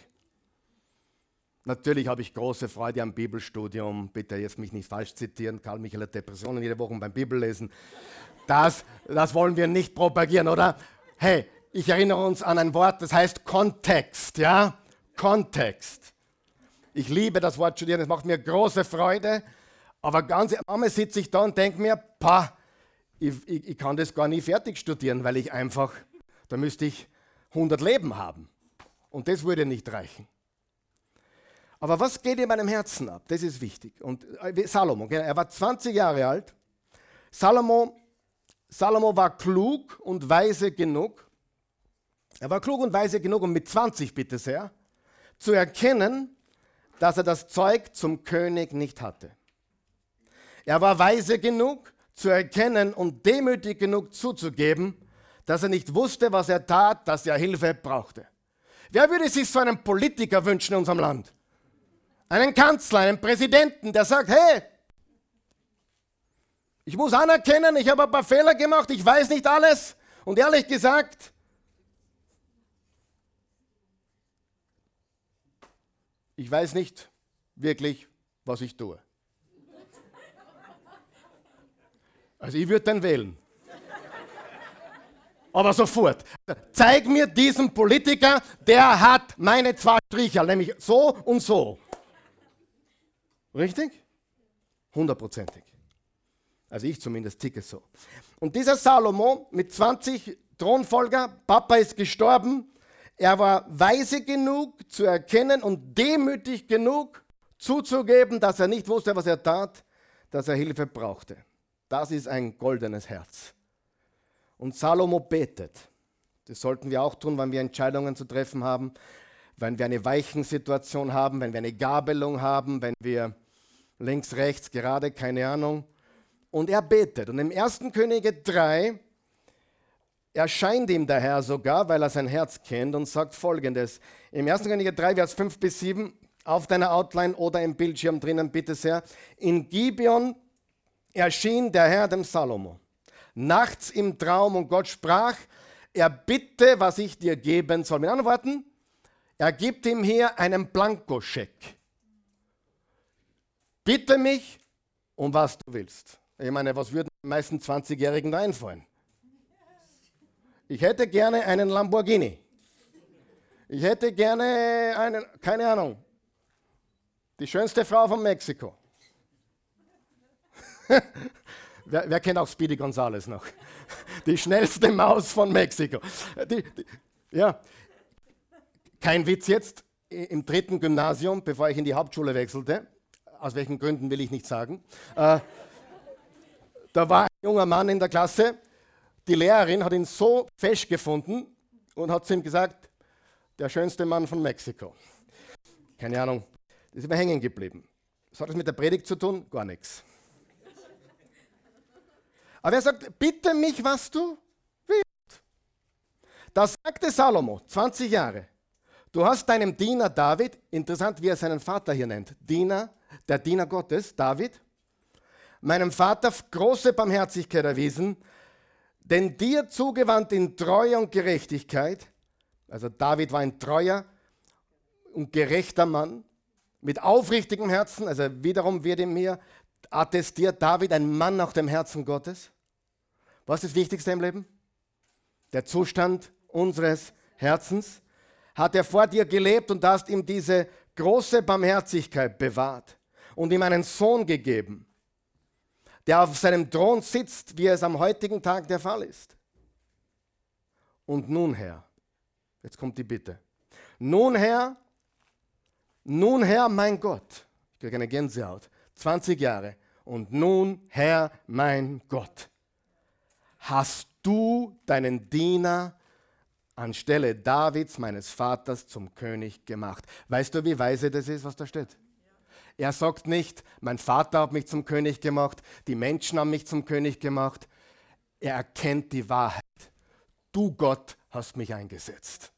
Natürlich habe ich große Freude am Bibelstudium. Bitte jetzt mich nicht falsch zitieren. Karl Michael hat Depressionen jede Woche beim Bibellesen. Das, das wollen wir nicht propagieren, oder? Hey, ich erinnere uns an ein Wort, das heißt Kontext, ja? Kontext. Ich liebe das Wort studieren, es macht mir große Freude, aber ganz einmal sitze ich da und denke mir, pa, ich, ich, ich kann das gar nie fertig studieren, weil ich einfach, da müsste ich 100 Leben haben. Und das würde nicht reichen. Aber was geht in meinem Herzen ab? Das ist wichtig. Und äh, Salomo, er war 20 Jahre alt. Salomo Salomo war klug und weise genug. Er war klug und weise genug, um mit 20, bitte sehr, zu erkennen, dass er das Zeug zum König nicht hatte. Er war weise genug zu erkennen und demütig genug zuzugeben, dass er nicht wusste, was er tat, dass er Hilfe brauchte. Wer würde sich so einen Politiker wünschen in unserem Land? Einen Kanzler, einen Präsidenten, der sagt, hey, ich muss anerkennen, ich habe ein paar Fehler gemacht, ich weiß nicht alles. Und ehrlich gesagt, ich weiß nicht wirklich, was ich tue. Also ich würde den wählen. Aber sofort. Zeig mir diesen Politiker, der hat meine zwei Striche, nämlich so und so. Richtig? Hundertprozentig. Also ich zumindest ticke so. Und dieser Salomo mit 20 Thronfolger, Papa ist gestorben, er war weise genug zu erkennen und demütig genug zuzugeben, dass er nicht wusste, was er tat, dass er Hilfe brauchte. Das ist ein goldenes Herz. Und Salomo betet. Das sollten wir auch tun, wenn wir Entscheidungen zu treffen haben, wenn wir eine Weichensituation haben, wenn wir eine Gabelung haben, wenn wir links, rechts, gerade, keine Ahnung, und er betet. Und im 1. Könige 3 erscheint ihm der Herr sogar, weil er sein Herz kennt und sagt folgendes. Im 1. Könige 3, Vers 5 bis 7, auf deiner Outline oder im Bildschirm drinnen, bitte sehr. In Gibeon erschien der Herr dem Salomo. nachts im Traum und Gott sprach, er bitte, was ich dir geben soll. Mit anderen Worten, er gibt ihm hier einen Blankoscheck. Bitte mich um was du willst. Ich meine, was würden den meisten 20-Jährigen da einfallen? Ich hätte gerne einen Lamborghini. Ich hätte gerne einen, keine Ahnung, die schönste Frau von Mexiko. Wer, wer, kennt auch Speedy Gonzales noch? Die schnellste Maus von Mexiko. Die, die, ja, kein Witz jetzt. Im dritten Gymnasium, bevor ich in die Hauptschule wechselte, aus welchen Gründen will ich nicht sagen, äh, da war ein junger Mann in der Klasse, die Lehrerin hat ihn so fesch gefunden und hat zu ihm gesagt, der schönste Mann von Mexiko. Keine Ahnung, das ist immer hängen geblieben. Was hat das mit der Predigt zu tun? Gar nichts. Aber er sagt, bitte mich, was du willst. Da sagte Salomo, 20 Jahre, du hast deinem Diener David, interessant, wie er seinen Vater hier nennt, Diener, der Diener Gottes, David, meinem Vater große Barmherzigkeit erwiesen, denn dir zugewandt in Treue und Gerechtigkeit, also David war ein treuer und gerechter Mann, mit aufrichtigem Herzen, also wiederum wird in mir attestiert David ein Mann nach dem Herzen Gottes. Was ist das Wichtigste im Leben? Der Zustand unseres Herzens. Hat er vor dir gelebt und hast ihm diese große Barmherzigkeit bewahrt und ihm einen Sohn gegeben, der auf seinem Thron sitzt, wie es am heutigen Tag der Fall ist. Und nun Herr, jetzt kommt die Bitte. Nun Herr, nun Herr, mein Gott, ich kriege eine Gänsehaut, 20 Jahre. Und nun Herr, mein Gott, hast du deinen Diener anstelle Davids, meines Vaters, zum König gemacht. Weißt du, wie weise das ist, was da steht? Er sagt nicht, mein Vater hat mich zum König gemacht, die Menschen haben mich zum König gemacht. Er erkennt die Wahrheit. Du Gott hast mich eingesetzt.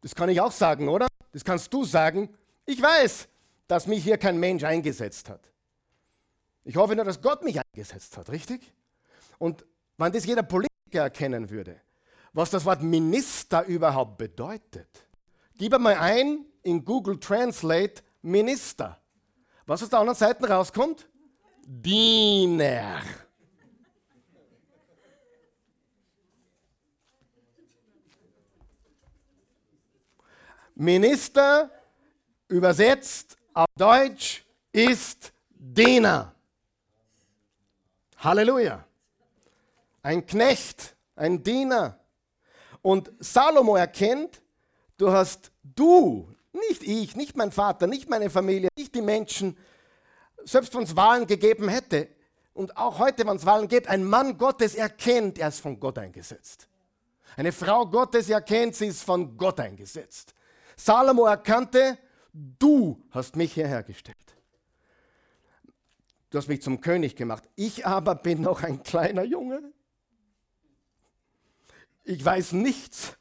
Das kann ich auch sagen, oder? Das kannst du sagen. Ich weiß, dass mich hier kein Mensch eingesetzt hat. Ich hoffe nur, dass Gott mich eingesetzt hat, richtig? Und wenn das jeder Politiker erkennen würde, was das Wort Minister überhaupt bedeutet, gib einmal ein in Google Translate Minister. Was aus der anderen Seite rauskommt? Diener. Minister übersetzt auf Deutsch ist Diener. Halleluja. Ein Knecht, ein Diener. Und Salomo erkennt, du hast du, nicht ich, nicht mein Vater, nicht meine Familie, nicht die Menschen, selbst wenn es Wahlen gegeben hätte, und auch heute, wenn es Wahlen gibt, ein Mann Gottes erkennt, er ist von Gott eingesetzt. Eine Frau Gottes erkennt, sie ist von Gott eingesetzt. Salomo erkannte, du hast mich hierher gestellt. Du hast mich zum König gemacht. Ich aber bin noch ein kleiner Junge. Ich weiß nichts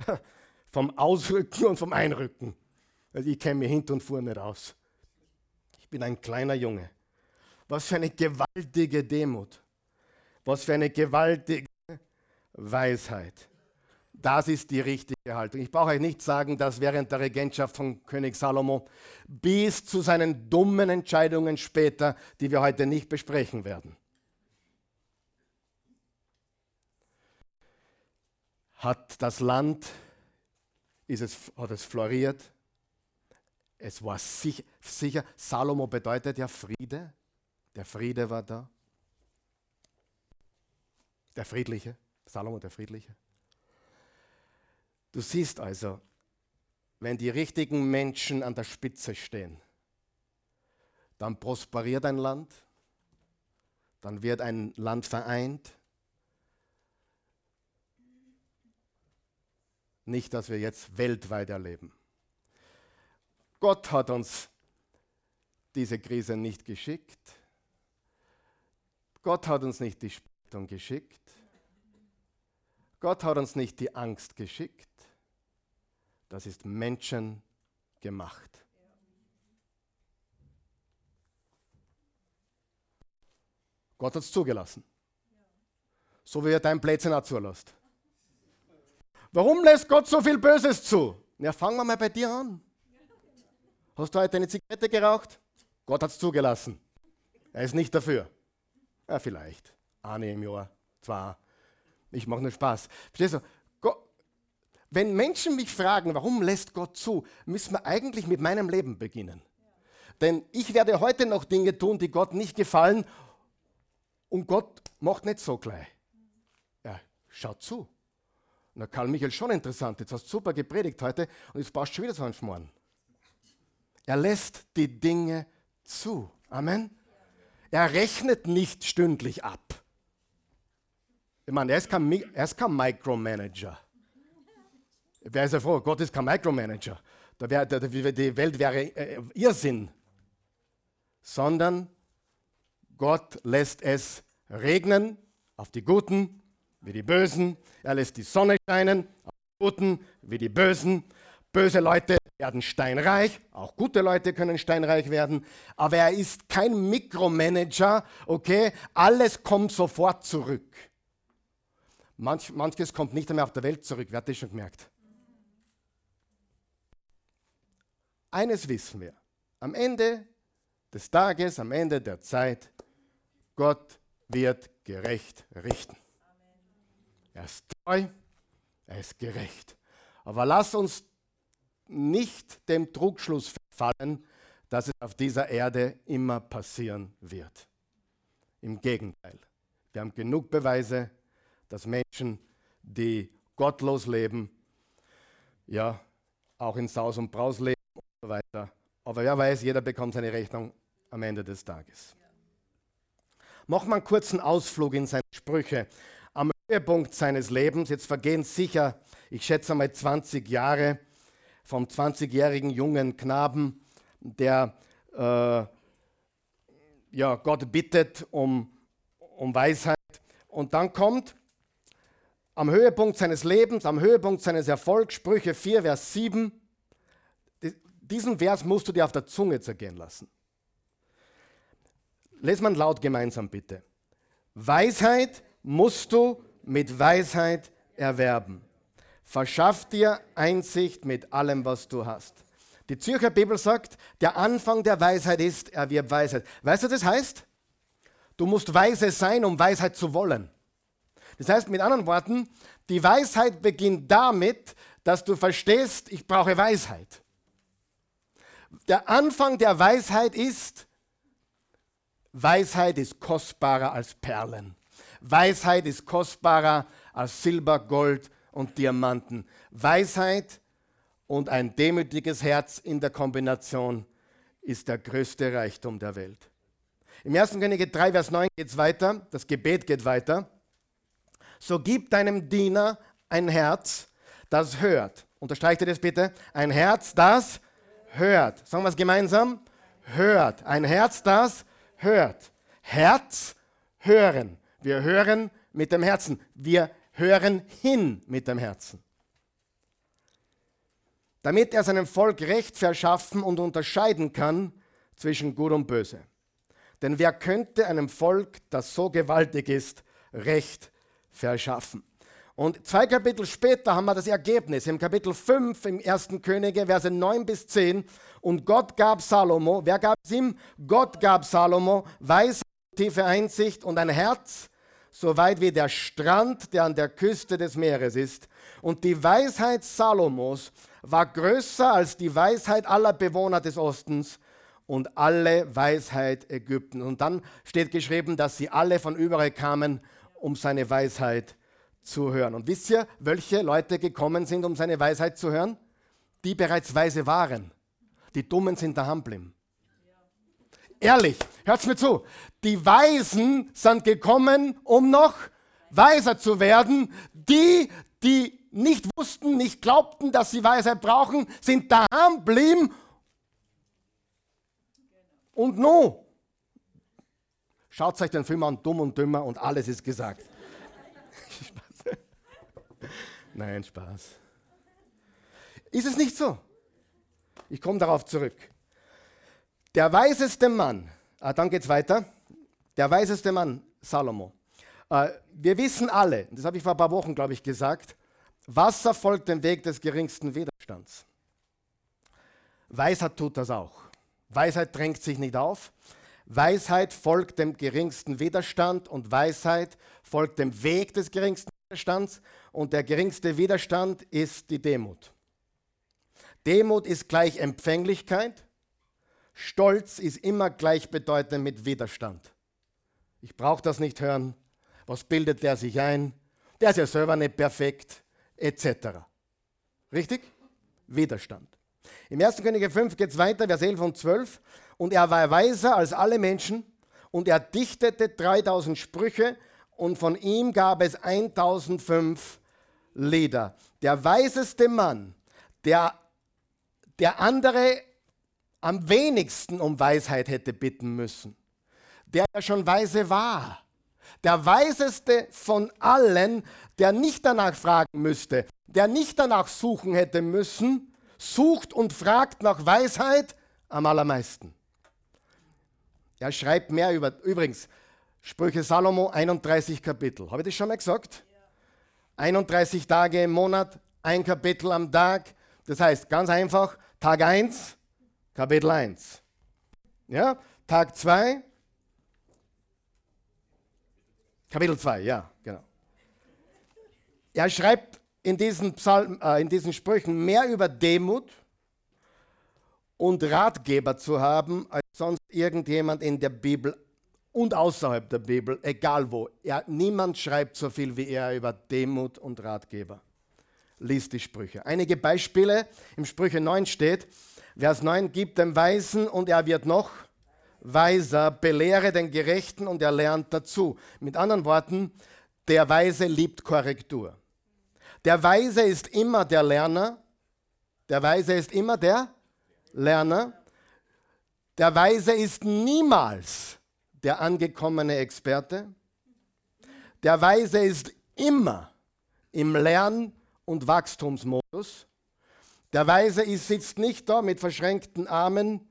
vom Ausrücken und vom Einrücken. Also ich kenne mich hinten und vorne raus. Ich bin ein kleiner Junge. Was für eine gewaltige Demut. Was für eine gewaltige Weisheit. Das ist die richtige Haltung. Ich brauche euch nicht sagen, dass während der Regentschaft von König Salomo bis zu seinen dummen Entscheidungen später, die wir heute nicht besprechen werden, hat das Land, ist es, hat es floriert, es war sicher, sicher, Salomo bedeutet ja Friede. Der Friede war da. Der Friedliche. Salomo der Friedliche. Du siehst also, wenn die richtigen Menschen an der Spitze stehen, dann prosperiert ein Land, dann wird ein Land vereint. Nicht, dass wir jetzt weltweit erleben. Gott hat uns diese Krise nicht geschickt. Gott hat uns nicht die Spaltung geschickt. Gott hat uns nicht die Angst geschickt. Das ist Menschen gemacht. Gott hat es zugelassen. So wie er dein Plätzchen auch zulässt. Warum lässt Gott so viel Böses zu? Ja, fangen wir mal bei dir an. Hast du heute eine Zigarette geraucht? Gott hat es zugelassen. Er ist nicht dafür. Ja, vielleicht. Eine im Jahr, zwei. Ich mache nur Spaß. Verstehst du? Wenn Menschen mich fragen, warum lässt Gott zu, müssen wir eigentlich mit meinem Leben beginnen. Denn ich werde heute noch Dinge tun, die Gott nicht gefallen. Und Gott macht nicht so gleich. Er schaut zu. Na, Karl Michael, schon interessant. Jetzt hast du super gepredigt heute und jetzt passt schon wieder so ein Schmoren. Er lässt die Dinge zu. Amen. Er rechnet nicht stündlich ab. Ich meine, er ist kein, er ist kein Micromanager. Wer ist ja froh? Gott ist kein Micromanager. Da wär, da, die Welt wäre äh, Irrsinn. Sondern Gott lässt es regnen auf die Guten wie die Bösen. Er lässt die Sonne scheinen auf die Guten wie die Bösen. Böse Leute werden steinreich, auch gute Leute können steinreich werden, aber er ist kein Mikromanager, okay? Alles kommt sofort zurück. Manch, manches kommt nicht einmal auf der Welt zurück, wer hat das schon gemerkt? Eines wissen wir, am Ende des Tages, am Ende der Zeit, Gott wird gerecht richten. Er ist treu, er ist gerecht. Aber lass uns nicht dem Trugschluss verfallen, dass es auf dieser Erde immer passieren wird. Im Gegenteil, wir haben genug Beweise, dass Menschen, die gottlos leben, ja, auch in Saus und Braus leben so weiter. Aber wer weiß, jeder bekommt seine Rechnung am Ende des Tages. Machen wir einen kurzen Ausflug in seine Sprüche. Am Höhepunkt seines Lebens, jetzt vergehen sicher, ich schätze mal 20 Jahre, vom 20-jährigen jungen Knaben, der äh, ja, Gott bittet um, um Weisheit. Und dann kommt am Höhepunkt seines Lebens, am Höhepunkt seines Erfolgs, Sprüche 4, Vers 7, diesen Vers musst du dir auf der Zunge zergehen lassen. Lest man laut gemeinsam bitte. Weisheit musst du mit Weisheit erwerben. Verschaff dir Einsicht mit allem, was du hast. Die Zürcher Bibel sagt, der Anfang der Weisheit ist, er wird Weisheit. Weißt du, was das heißt? Du musst weise sein, um Weisheit zu wollen. Das heißt mit anderen Worten, die Weisheit beginnt damit, dass du verstehst, ich brauche Weisheit. Der Anfang der Weisheit ist, Weisheit ist kostbarer als Perlen. Weisheit ist kostbarer als Silber, Gold und Diamanten. Weisheit und ein demütiges Herz in der Kombination ist der größte Reichtum der Welt. Im 1. Könige 3, Vers 9 geht es weiter, das Gebet geht weiter. So gib deinem Diener ein Herz, das hört. Unterstreicht ihr das bitte? Ein Herz, das hört. Sagen wir es gemeinsam? Hört. Ein Herz, das hört. Herz, hören. Wir hören mit dem Herzen. Wir hören hin mit dem Herzen. Damit er seinem Volk Recht verschaffen und unterscheiden kann zwischen Gut und Böse. Denn wer könnte einem Volk, das so gewaltig ist, Recht verschaffen? Und zwei Kapitel später haben wir das Ergebnis. Im Kapitel 5 im 1. Könige, Verse 9 bis 10. Und Gott gab Salomo, wer gab es ihm? Gott gab Salomo Weisheit, tiefe Einsicht und ein Herz, so weit wie der Strand, der an der Küste des Meeres ist. Und die Weisheit Salomos war größer als die Weisheit aller Bewohner des Ostens und alle Weisheit Ägypten. Und dann steht geschrieben, dass sie alle von überall kamen, um seine Weisheit zu hören. Und wisst ihr, welche Leute gekommen sind, um seine Weisheit zu hören? Die bereits weise waren. Die Dummen sind daheim geblieben. Ehrlich, hört's mir zu. Die Weisen sind gekommen, um noch weiser zu werden. Die, die nicht wussten, nicht glaubten, dass sie Weisheit brauchen, sind daheim geblieben. Und nun, schaut euch den Film an, dumm und dümmer und alles ist gesagt. Nein, Spaß. Ist es nicht so? Ich komme darauf zurück. Der weiseste Mann, ah, dann geht es weiter, der weiseste Mann, Salomo, Äh, wir wissen alle, das habe ich vor ein paar Wochen, glaube ich, gesagt, Wasser folgt dem Weg des geringsten Widerstands. Weisheit tut das auch. Weisheit drängt sich nicht auf. Weisheit folgt dem geringsten Widerstand und Weisheit folgt dem Weg des geringsten Widerstands und der geringste Widerstand ist die Demut. Demut ist gleich Empfänglichkeit, Stolz ist immer gleichbedeutend mit Widerstand. Ich brauche das nicht hören. Was bildet der sich ein? Der ist ja selber nicht perfekt, etc. Richtig? Widerstand. Im 1. Könige 5 geht es weiter, Vers 11 und 12. Und er war weiser als alle Menschen und er dichtete 3000 Sprüche und von ihm gab es 1005 Lieder. Der weiseste Mann, der, der andere am wenigsten um Weisheit hätte bitten müssen, der ja schon weise war. Der weiseste von allen, der nicht danach fragen müsste, der nicht danach suchen hätte müssen, sucht und fragt nach Weisheit am allermeisten. Er schreibt mehr über, übrigens, Sprüche Salomo, 31 Kapitel. Habe ich das schon mal gesagt? 31 Tage im Monat, ein Kapitel am Tag. Das heißt, ganz einfach, Tag 1, Kapitel 1. Ja, Tag 2, Kapitel 2, ja, genau. Er schreibt in diesen, Psalm, äh, in diesen Sprüchen mehr über Demut und Ratgeber zu haben, als sonst irgendjemand in der Bibel und außerhalb der Bibel, egal wo. Er, niemand schreibt so viel wie er über Demut und Ratgeber. Lies die Sprüche. Einige Beispiele. Im Sprüche 9 steht, Vers 9, gibt dem Weisen und er wird noch weiser, belehre den Gerechten und er lernt dazu. Mit anderen Worten, der Weise liebt Korrektur. Der Weise ist immer der Lerner. Der Weise ist immer der Lerner. Der Weise ist niemals der angekommene Experte. Der Weise ist immer im Lern- und Wachstumsmodus. Der Weise sitzt nicht da mit verschränkten Armen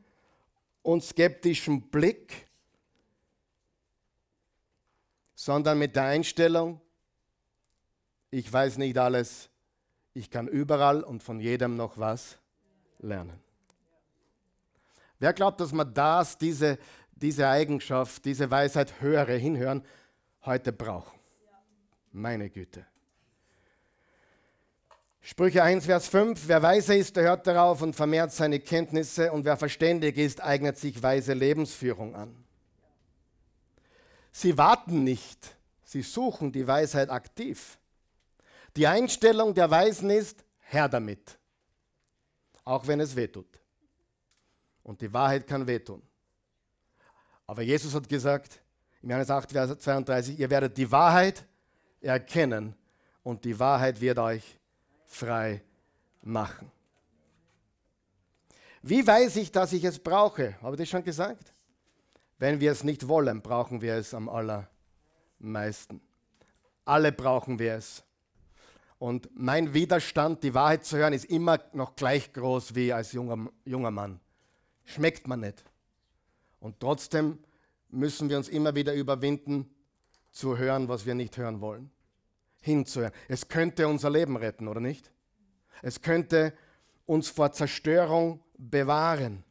und skeptischem Blick, sondern mit der Einstellung, ich weiß nicht alles, ich kann überall und von jedem noch was lernen. Wer glaubt, dass man das, diese, diese Eigenschaft, diese Weisheit, höre, hinhören, heute braucht? Meine Güte. Sprüche 1, Vers 5, wer weise ist, der hört darauf und vermehrt seine Kenntnisse und wer verständig ist, eignet sich weise Lebensführung an. Sie warten nicht, sie suchen die Weisheit aktiv. Die Einstellung der Weisen ist, Herr damit, auch wenn es wehtut. Und die Wahrheit kann wehtun. Aber Jesus hat gesagt, im Johannes 8, Vers 32, ihr werdet die Wahrheit erkennen und die Wahrheit wird euch frei machen. Wie weiß ich, dass ich es brauche? Habe ich das schon gesagt? Wenn wir es nicht wollen, brauchen wir es am allermeisten. Alle brauchen wir es. Und mein Widerstand, die Wahrheit zu hören, ist immer noch gleich groß wie als junger, junger Mann. Schmeckt man nicht. Und trotzdem müssen wir uns immer wieder überwinden, zu hören, was wir nicht hören wollen hinzuhören. Es könnte unser Leben retten, oder nicht? Es könnte uns vor Zerstörung bewahren.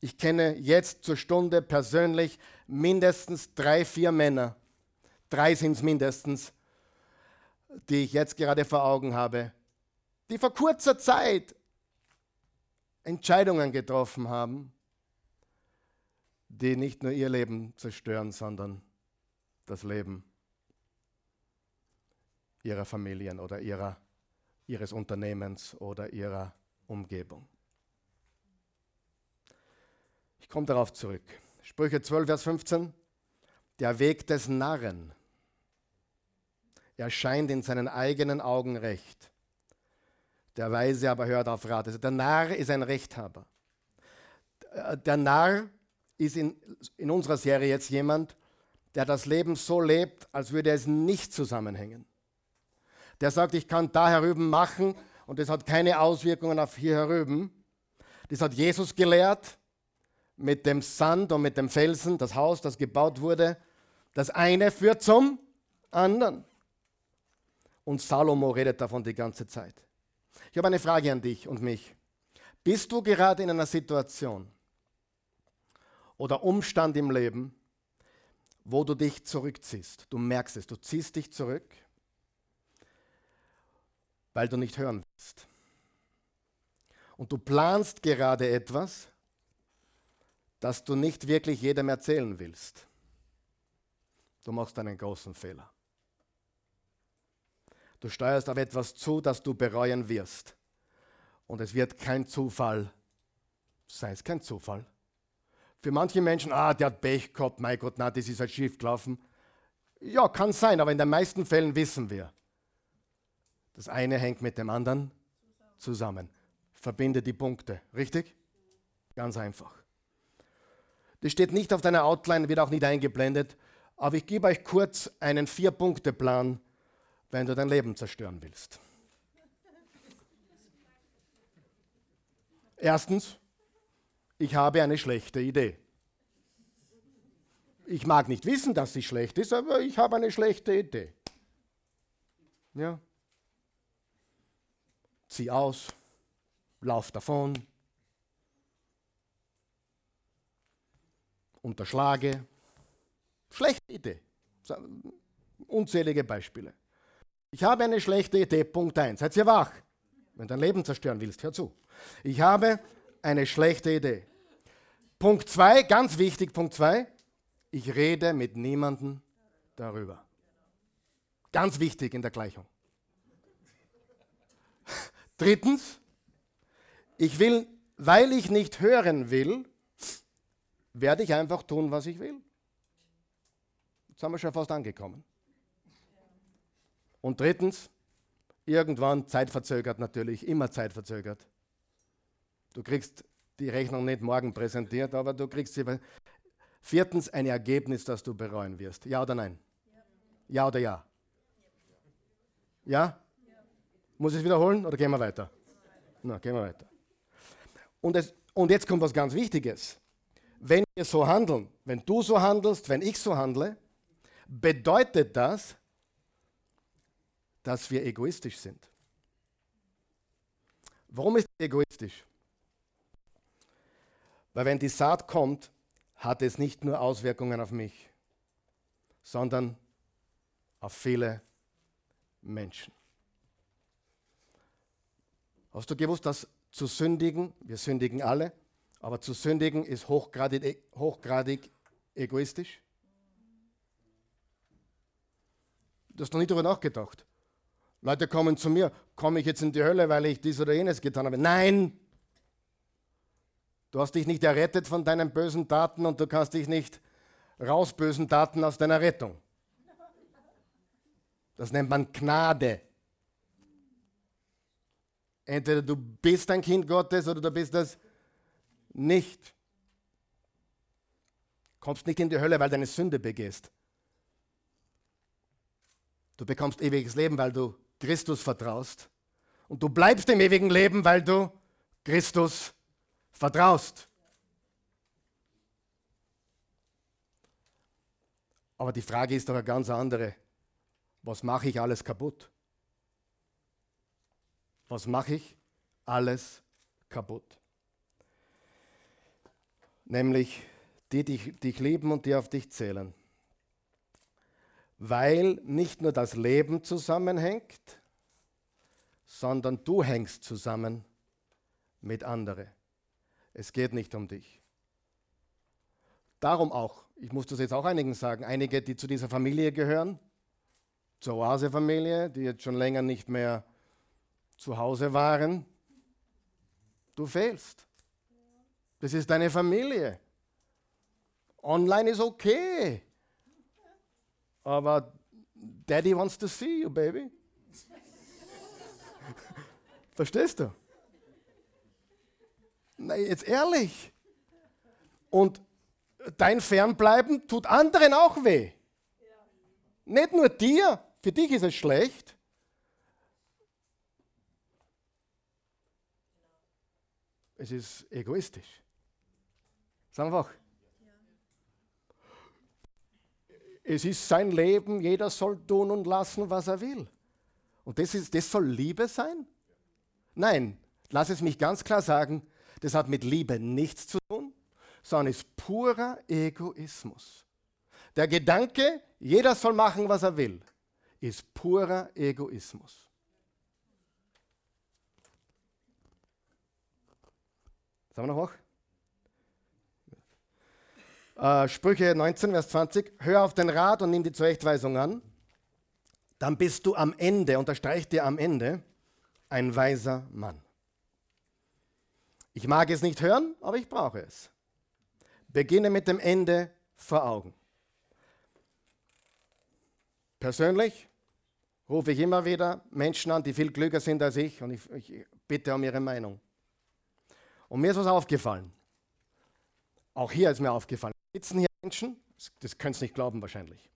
Ich kenne jetzt zur Stunde persönlich mindestens drei, vier Männer, drei sind es mindestens, die ich jetzt gerade vor Augen habe, die vor kurzer Zeit Entscheidungen getroffen haben, die nicht nur ihr Leben zerstören, sondern das Leben ihrer Familien oder ihrer, ihres Unternehmens oder ihrer Umgebung. Ich komme darauf zurück. Sprüche 12, Vers 15. Der Weg des Narren erscheint in seinen eigenen Augen recht. Der Weise aber hört auf Rat. Also der Narr ist ein Rechthaber. Der Narr ist in, in unserer Serie jetzt jemand, der das Leben so lebt, als würde es nicht zusammenhängen der sagt, ich kann da herüben machen und das hat keine Auswirkungen auf hier herüben. Das hat Jesus gelehrt mit dem Sand und mit dem Felsen, das Haus, das gebaut wurde. Das eine führt zum anderen. Und Salomo redet davon die ganze Zeit. Ich habe eine Frage an dich und mich. Bist du gerade in einer Situation oder Umstand im Leben, wo du dich zurückziehst? Du merkst es, du ziehst dich zurück, weil du nicht hören willst. Und du planst gerade etwas, das du nicht wirklich jedem erzählen willst. Du machst einen großen Fehler. Du steuerst auf etwas zu, das du bereuen wirst. Und es wird kein Zufall sein. Es kein Zufall. Für manche Menschen, ah, der hat Pech gehabt, mein Gott, na, das ist halt schief gelaufen. Ja, kann sein, aber in den meisten Fällen wissen wir, das eine hängt mit dem anderen zusammen. Verbinde die Punkte, richtig? Ganz einfach. Das steht nicht auf deiner Outline, wird auch nicht eingeblendet, aber ich gebe euch kurz einen Vier-Punkte-Plan, wenn du dein Leben zerstören willst. Erstens, ich habe eine schlechte Idee. Ich mag nicht wissen, dass sie schlecht ist, aber ich habe eine schlechte Idee. Ja. Zieh aus, lauf davon, unterschlage. Schlechte Idee. Unzählige Beispiele. Ich habe eine schlechte Idee, Punkt 1. Seid ihr wach? Wenn du dein Leben zerstören willst, hör zu. Ich habe eine schlechte Idee. Punkt 2, ganz wichtig, Punkt 2. Ich rede mit niemandem darüber. Ganz wichtig in der Gleichung. Drittens, ich will, weil ich nicht hören will, werde ich einfach tun, was ich will. Jetzt sind wir schon fast angekommen. Und drittens, irgendwann zeitverzögert natürlich, immer zeitverzögert. Du kriegst die Rechnung nicht morgen präsentiert, aber du kriegst sie. Viertens, ein Ergebnis, das du bereuen wirst. Ja oder nein? Ja, oder ja? Ja? ja? Muss ich es wiederholen oder gehen wir weiter? Na, gehen wir weiter. Und, es, und jetzt kommt was ganz Wichtiges. Wenn wir so handeln, wenn du so handelst, wenn ich so handle, bedeutet das, dass wir egoistisch sind. Warum ist egoistisch? Weil wenn die Saat kommt, hat es nicht nur Auswirkungen auf mich, sondern auf viele Menschen. Hast du gewusst, dass zu sündigen, wir sündigen alle, aber zu sündigen ist hochgradig, hochgradig egoistisch? Du hast noch nie darüber nachgedacht. Leute kommen zu mir, komme ich jetzt in die Hölle, weil ich dies oder jenes getan habe? Nein! Du hast dich nicht errettet von deinen bösen Taten und du kannst dich nicht raus bösen Taten aus deiner Rettung. Das nennt man Gnade. Entweder du bist ein Kind Gottes oder du bist das nicht. Kommst nicht in die Hölle, weil du eine Sünde begehst. Du bekommst ewiges Leben, weil du Christus vertraust. Und du bleibst im ewigen Leben, weil du Christus vertraust. Aber die Frage ist doch eine ganz andere. Was mache ich alles kaputt? Was mache ich alles kaputt? Nämlich die, die dich lieben und die auf dich zählen weil nicht nur das Leben zusammenhängt, sondern du hängst zusammen mit anderen. Es geht nicht um dich. Darum auch, ich muss das jetzt auch einigen sagen, einige, die zu dieser Familie gehören, zur Oase-Familie, die jetzt schon länger nicht mehr zu Hause waren, du fehlst. Das ist deine Familie. Online ist okay. Aber Daddy wants to see you, baby. Verstehst du? Nein, jetzt ehrlich. Und dein Fernbleiben tut anderen auch weh. Nicht nur dir, für dich ist es schlecht. Es ist egoistisch. Sag einfach. es ist sein Leben, jeder soll tun und lassen, was er will. Und das, ist, das soll Liebe sein? Nein, lass es mich ganz klar sagen, das hat mit Liebe nichts zu tun, sondern ist purer Egoismus. Der Gedanke, jeder soll machen, was er will, ist purer Egoismus. Sagen wir noch hoch? Äh, Sprüche 19, Vers 20. Hör auf den Rat und nimm die Zurechtweisung an. Dann bist du am Ende, unterstreich dir am Ende, ein weiser Mann. Ich mag es nicht hören, aber ich brauche es. Beginne mit dem Ende vor Augen. Persönlich rufe ich immer wieder Menschen an, die viel klüger sind als ich und ich, ich bitte um ihre Meinung. Und mir ist was aufgefallen. Auch hier ist mir aufgefallen sitzen hier Menschen, das könnt ihr nicht glauben wahrscheinlich,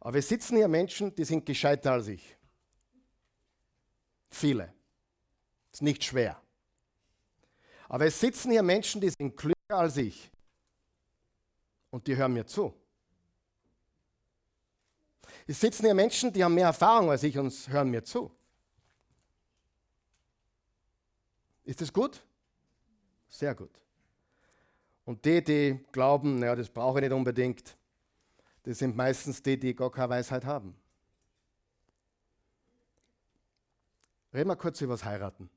aber es sitzen hier Menschen, die sind gescheiter als ich. Viele. Ist nicht schwer. Aber es sitzen hier Menschen, die sind klüger als ich. Und die hören mir zu. Es sitzen hier Menschen, die haben mehr Erfahrung als ich und hören mir zu. Ist das gut? Sehr gut. Und die, die glauben, naja, das brauche ich nicht unbedingt, das sind meistens die, die gar keine Weisheit haben. Reden wir kurz über das Heiraten.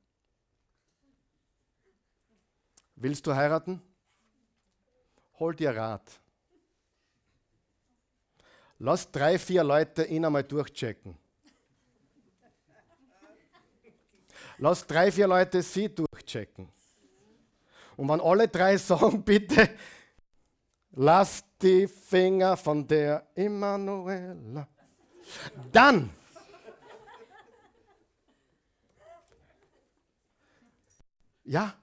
Willst du heiraten? Hol dir Rat. Lass drei, vier Leute ihn einmal durchchecken. Lass drei, vier Leute sie durchchecken. Und wenn alle drei sagen, bitte, lass die Finger von der Emanuela, dann Ja.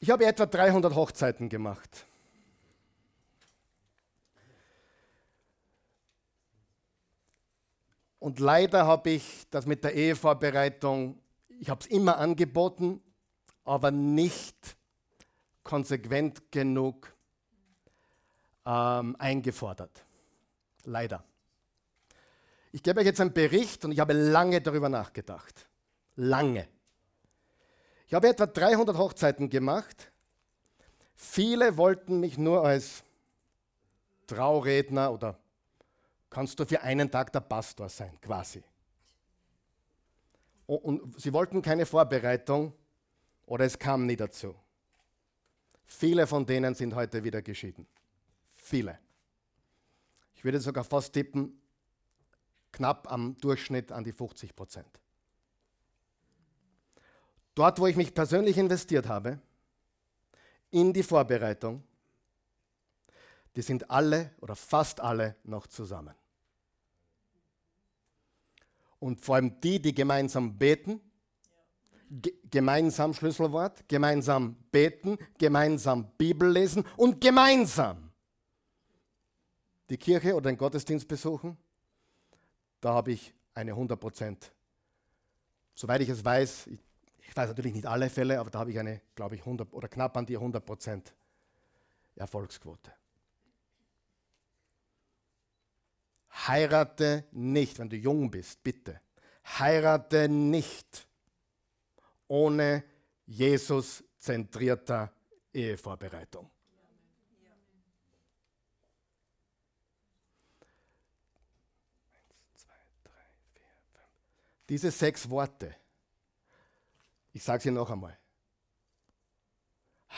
Ich habe etwa 300 Hochzeiten gemacht. Und leider habe ich das mit der Ehevorbereitung, ich habe es immer angeboten, aber nicht konsequent genug ähm, eingefordert. Leider. Ich gebe euch jetzt einen Bericht und ich habe lange darüber nachgedacht. Lange. Ich habe etwa 300 Hochzeiten gemacht. Viele wollten mich nur als Trauredner oder kannst du für einen Tag der Pastor sein, quasi. Und sie wollten keine Vorbereitung oder es kam nie dazu. Viele von denen sind heute wieder geschieden. Viele. Ich würde sogar fast tippen, knapp am Durchschnitt an die 50 Prozent. Dort, wo ich mich persönlich investiert habe, in die Vorbereitung, die sind alle oder fast alle noch zusammen. Und vor allem die, die gemeinsam beten, gemeinsam Schlüsselwort, gemeinsam beten, gemeinsam Bibel lesen und gemeinsam die Kirche oder den Gottesdienst besuchen, da habe ich eine 100 Prozent. Soweit ich es weiß, ich, ich, weiß natürlich nicht alle Fälle, aber da habe ich eine, glaube ich, 100 oder knapp an die 100 Prozent Erfolgsquote. Heirate nicht, wenn du jung bist, bitte. Heirate nicht ohne Jesus-zentrierter Ehevorbereitung. Diese sechs Worte, ich sage sie noch einmal.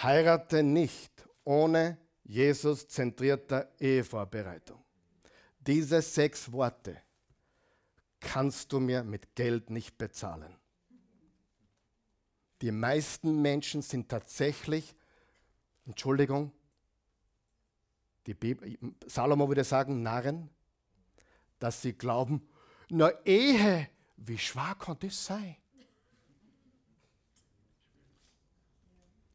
Heirate nicht ohne Jesus-zentrierter Ehevorbereitung. Diese sechs Worte kannst du mir mit Geld nicht bezahlen. Die meisten Menschen sind tatsächlich, Entschuldigung, die Bibel, Salomo würde sagen, Narren, dass sie glauben, na Ehe, wie schwach kann das sein?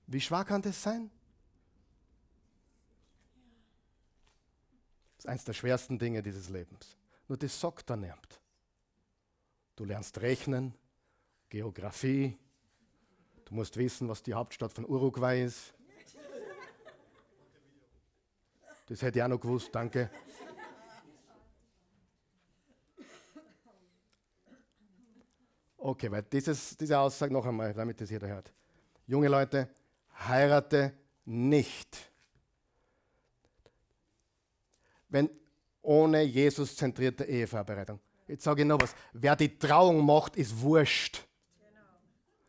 Wie schwer kann das sein? Das ist eines der schwersten Dinge dieses Lebens. Nur das sagt er nicht. Du lernst rechnen, Geografie, du musst wissen, was die Hauptstadt von Uruguay ist. Das hätte ich auch noch gewusst, danke. Okay, weil dieses, diese Aussage noch einmal, damit das jeder hört. Junge Leute, heirate nicht. Wenn ohne Jesus zentrierte Ehevorbereitung. Jetzt sage ich noch was. Wer die Trauung macht, ist wurscht.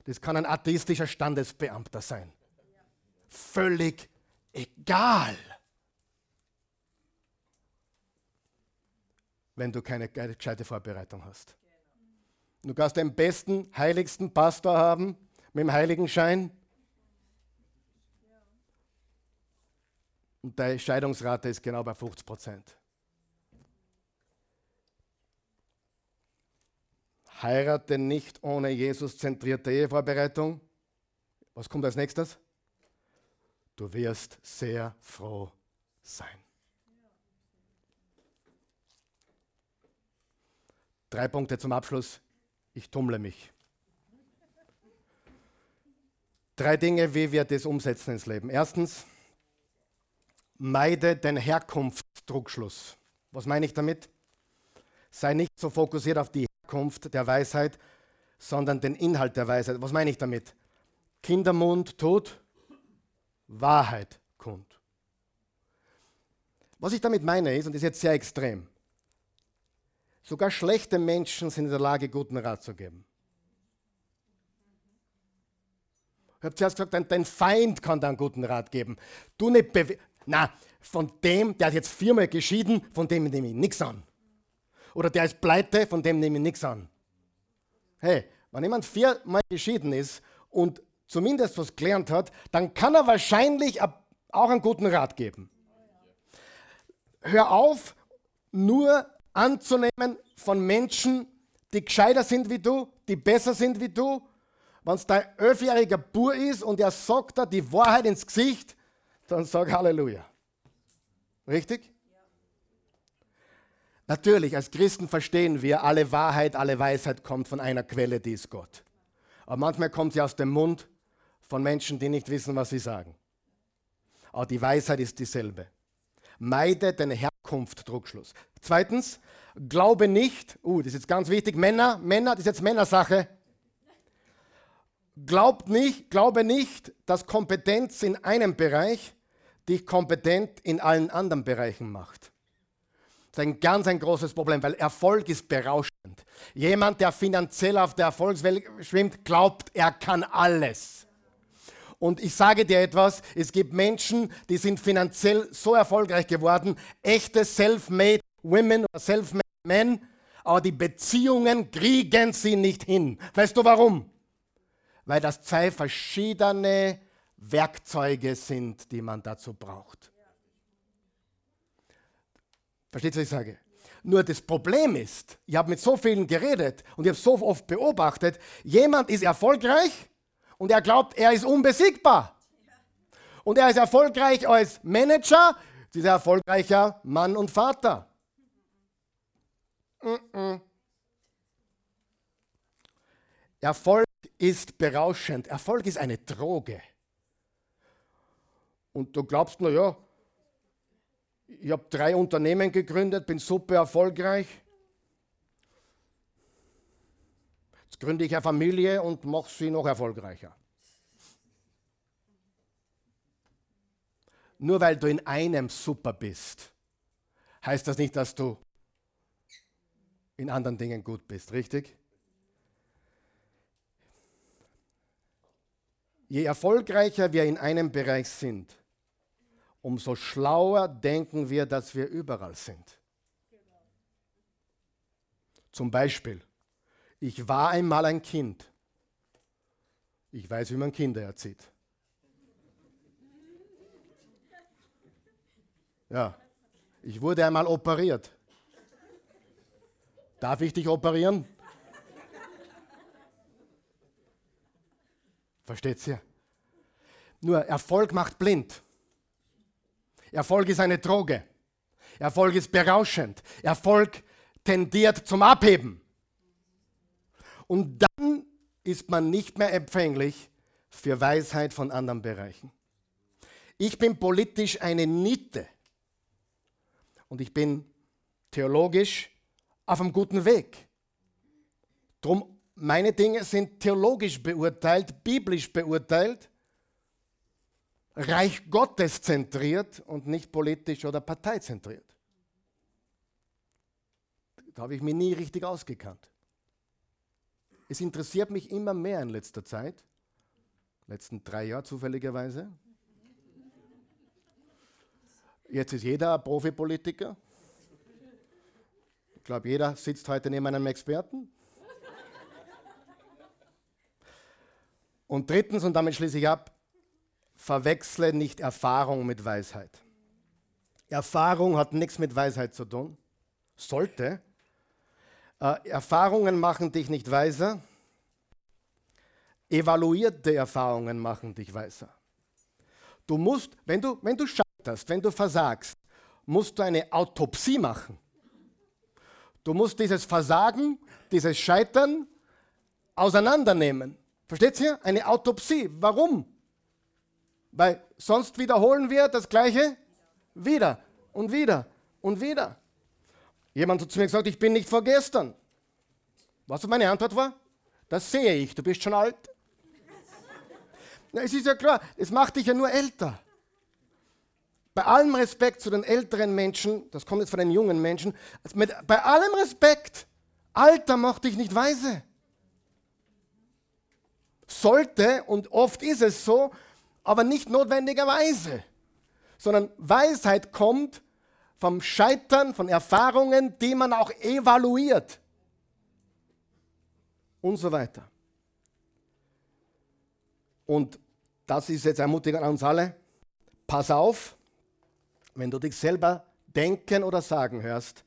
Das kann ein atheistischer Standesbeamter sein. Völlig egal. Wenn du keine gescheite Vorbereitung hast. Du kannst den besten, heiligsten Pastor haben mit dem Heiligenschein. Und die Scheidungsrate ist genau bei 50 Prozent. Heirate nicht ohne Jesus-zentrierte Ehevorbereitung. Was kommt als nächstes? Du wirst sehr froh sein. Drei Punkte zum Abschluss. Ich tummle mich. Drei Dinge, wie wir das umsetzen ins Leben. Erstens, meide den Herkunftsdruckschluss. Was meine ich damit? Sei nicht so fokussiert auf die Herkunft der Weisheit, sondern den Inhalt der Weisheit. Was meine ich damit? Kindermund tut Wahrheit kund. Was ich damit meine ist, und das ist jetzt sehr extrem, sogar schlechte Menschen sind in der Lage, guten Rat zu geben. Ich habe zuerst gesagt, dein, Feind kann dir einen guten Rat geben. Du nicht Na, von dem, der ist jetzt viermal geschieden, von dem nehme ich nichts an. Oder der ist pleite, von dem nehme ich nichts an. Hey, wenn jemand viermal geschieden ist und zumindest was gelernt hat, dann kann er wahrscheinlich auch einen guten Rat geben. Hör auf, nur anzunehmen von Menschen, die gescheiter sind wie du, die besser sind wie du. Wenn es dein elfjähriger Bur ist und er sagt dir die Wahrheit ins Gesicht, dann sag Halleluja. Richtig? Natürlich, als Christen verstehen wir, alle Wahrheit, alle Weisheit kommt von einer Quelle, die ist Gott. Aber manchmal kommt sie aus dem Mund von Menschen, die nicht wissen, was sie sagen. Aber die Weisheit ist dieselbe. Meide den Herkunft-Druckschluss. Zweitens, glaube nicht, uh, das ist jetzt ganz wichtig, Männer, Männer, das ist jetzt Männersache. Glaubt nicht, glaube nicht, dass Kompetenz in einem Bereich dich kompetent in allen anderen Bereichen macht. Das ist ein ganz ein großes Problem, weil Erfolg ist berauschend. Jemand, der finanziell auf der Erfolgswelle schwimmt, glaubt, er kann alles. Und ich sage dir etwas, es gibt Menschen, die sind finanziell so erfolgreich geworden, echte Self-Made Women oder Self-Made Men, aber die Beziehungen kriegen sie nicht hin. Weißt du warum? Weil das zwei verschiedene Werkzeuge sind, die man dazu braucht. Versteht ihr, was ich sage? Nur das Problem ist, ich habe mit so vielen geredet und ich habe so oft beobachtet, jemand ist erfolgreich und er glaubt, er ist unbesiegbar. Und er ist erfolgreich als Manager, dieser erfolgreicher Mann und Vater. Mm -mm. Erfolg ist berauschend. Erfolg ist eine Droge. Und du glaubst, na ja, ich habe drei Unternehmen gegründet, bin super erfolgreich. Jetzt gründe ich eine Familie und mache sie noch erfolgreicher. Nur weil du in einem super bist, heißt das nicht, dass du in anderen Dingen gut bist, richtig? Je erfolgreicher wir in einem Bereich sind, umso schlauer denken wir, dass wir überall sind. Zum Beispiel, ich war einmal ein Kind. Ich weiß, wie man Kinder erzieht. Ja, ich wurde einmal operiert. Darf ich dich operieren? Versteht ihr? Nur Erfolg macht blind. Erfolg ist eine Droge. Erfolg ist berauschend. Erfolg tendiert zum Abheben. Und dann ist man nicht mehr empfänglich für Weisheit von anderen Bereichen. Ich bin politisch eine Niete und ich bin theologisch auf einem guten Weg. Drum meine Dinge sind theologisch beurteilt, biblisch beurteilt, Reich Gottes zentriert und nicht politisch oder parteizentriert. Da habe ich mich nie richtig ausgekannt. Es interessiert mich immer mehr in letzter Zeit, letzten drei Jahre zufälligerweise. Jetzt ist jeder Profipolitiker. Ich glaube, jeder sitzt heute neben einem Experten. Und drittens, und damit schließe ich ab, verwechsle nicht Erfahrung mit Weisheit. Erfahrung hat nichts mit Weisheit zu tun, sollte. Äh, Erfahrungen machen dich nicht weiser, evaluierte Erfahrungen machen dich weiser. Du musst, wenn du, wenn du scheiterst, wenn du versagst, musst du eine Autopsie machen. Du musst dieses Versagen, dieses Scheitern auseinandernehmen. Versteht ihr? Eine Autopsie. Warum? Weil sonst wiederholen wir das Gleiche wieder und wieder und wieder. Jemand hat zu mir gesagt, ich bin nicht vor gestern. Was meine Antwort war? Das sehe ich, du bist schon alt. Na, es ist ja klar, es macht dich ja nur älter. Bei allem Respekt zu den älteren Menschen, das kommt jetzt von den jungen Menschen, mit, bei allem Respekt, Alter macht dich nicht weise. Sollte, und oft ist es so, aber nicht notwendigerweise, sondern Weisheit kommt vom Scheitern, von Erfahrungen, die man auch evaluiert und so weiter. Und das ist jetzt ermutigend an uns alle. Pass auf, wenn du dich selber denken oder sagen hörst,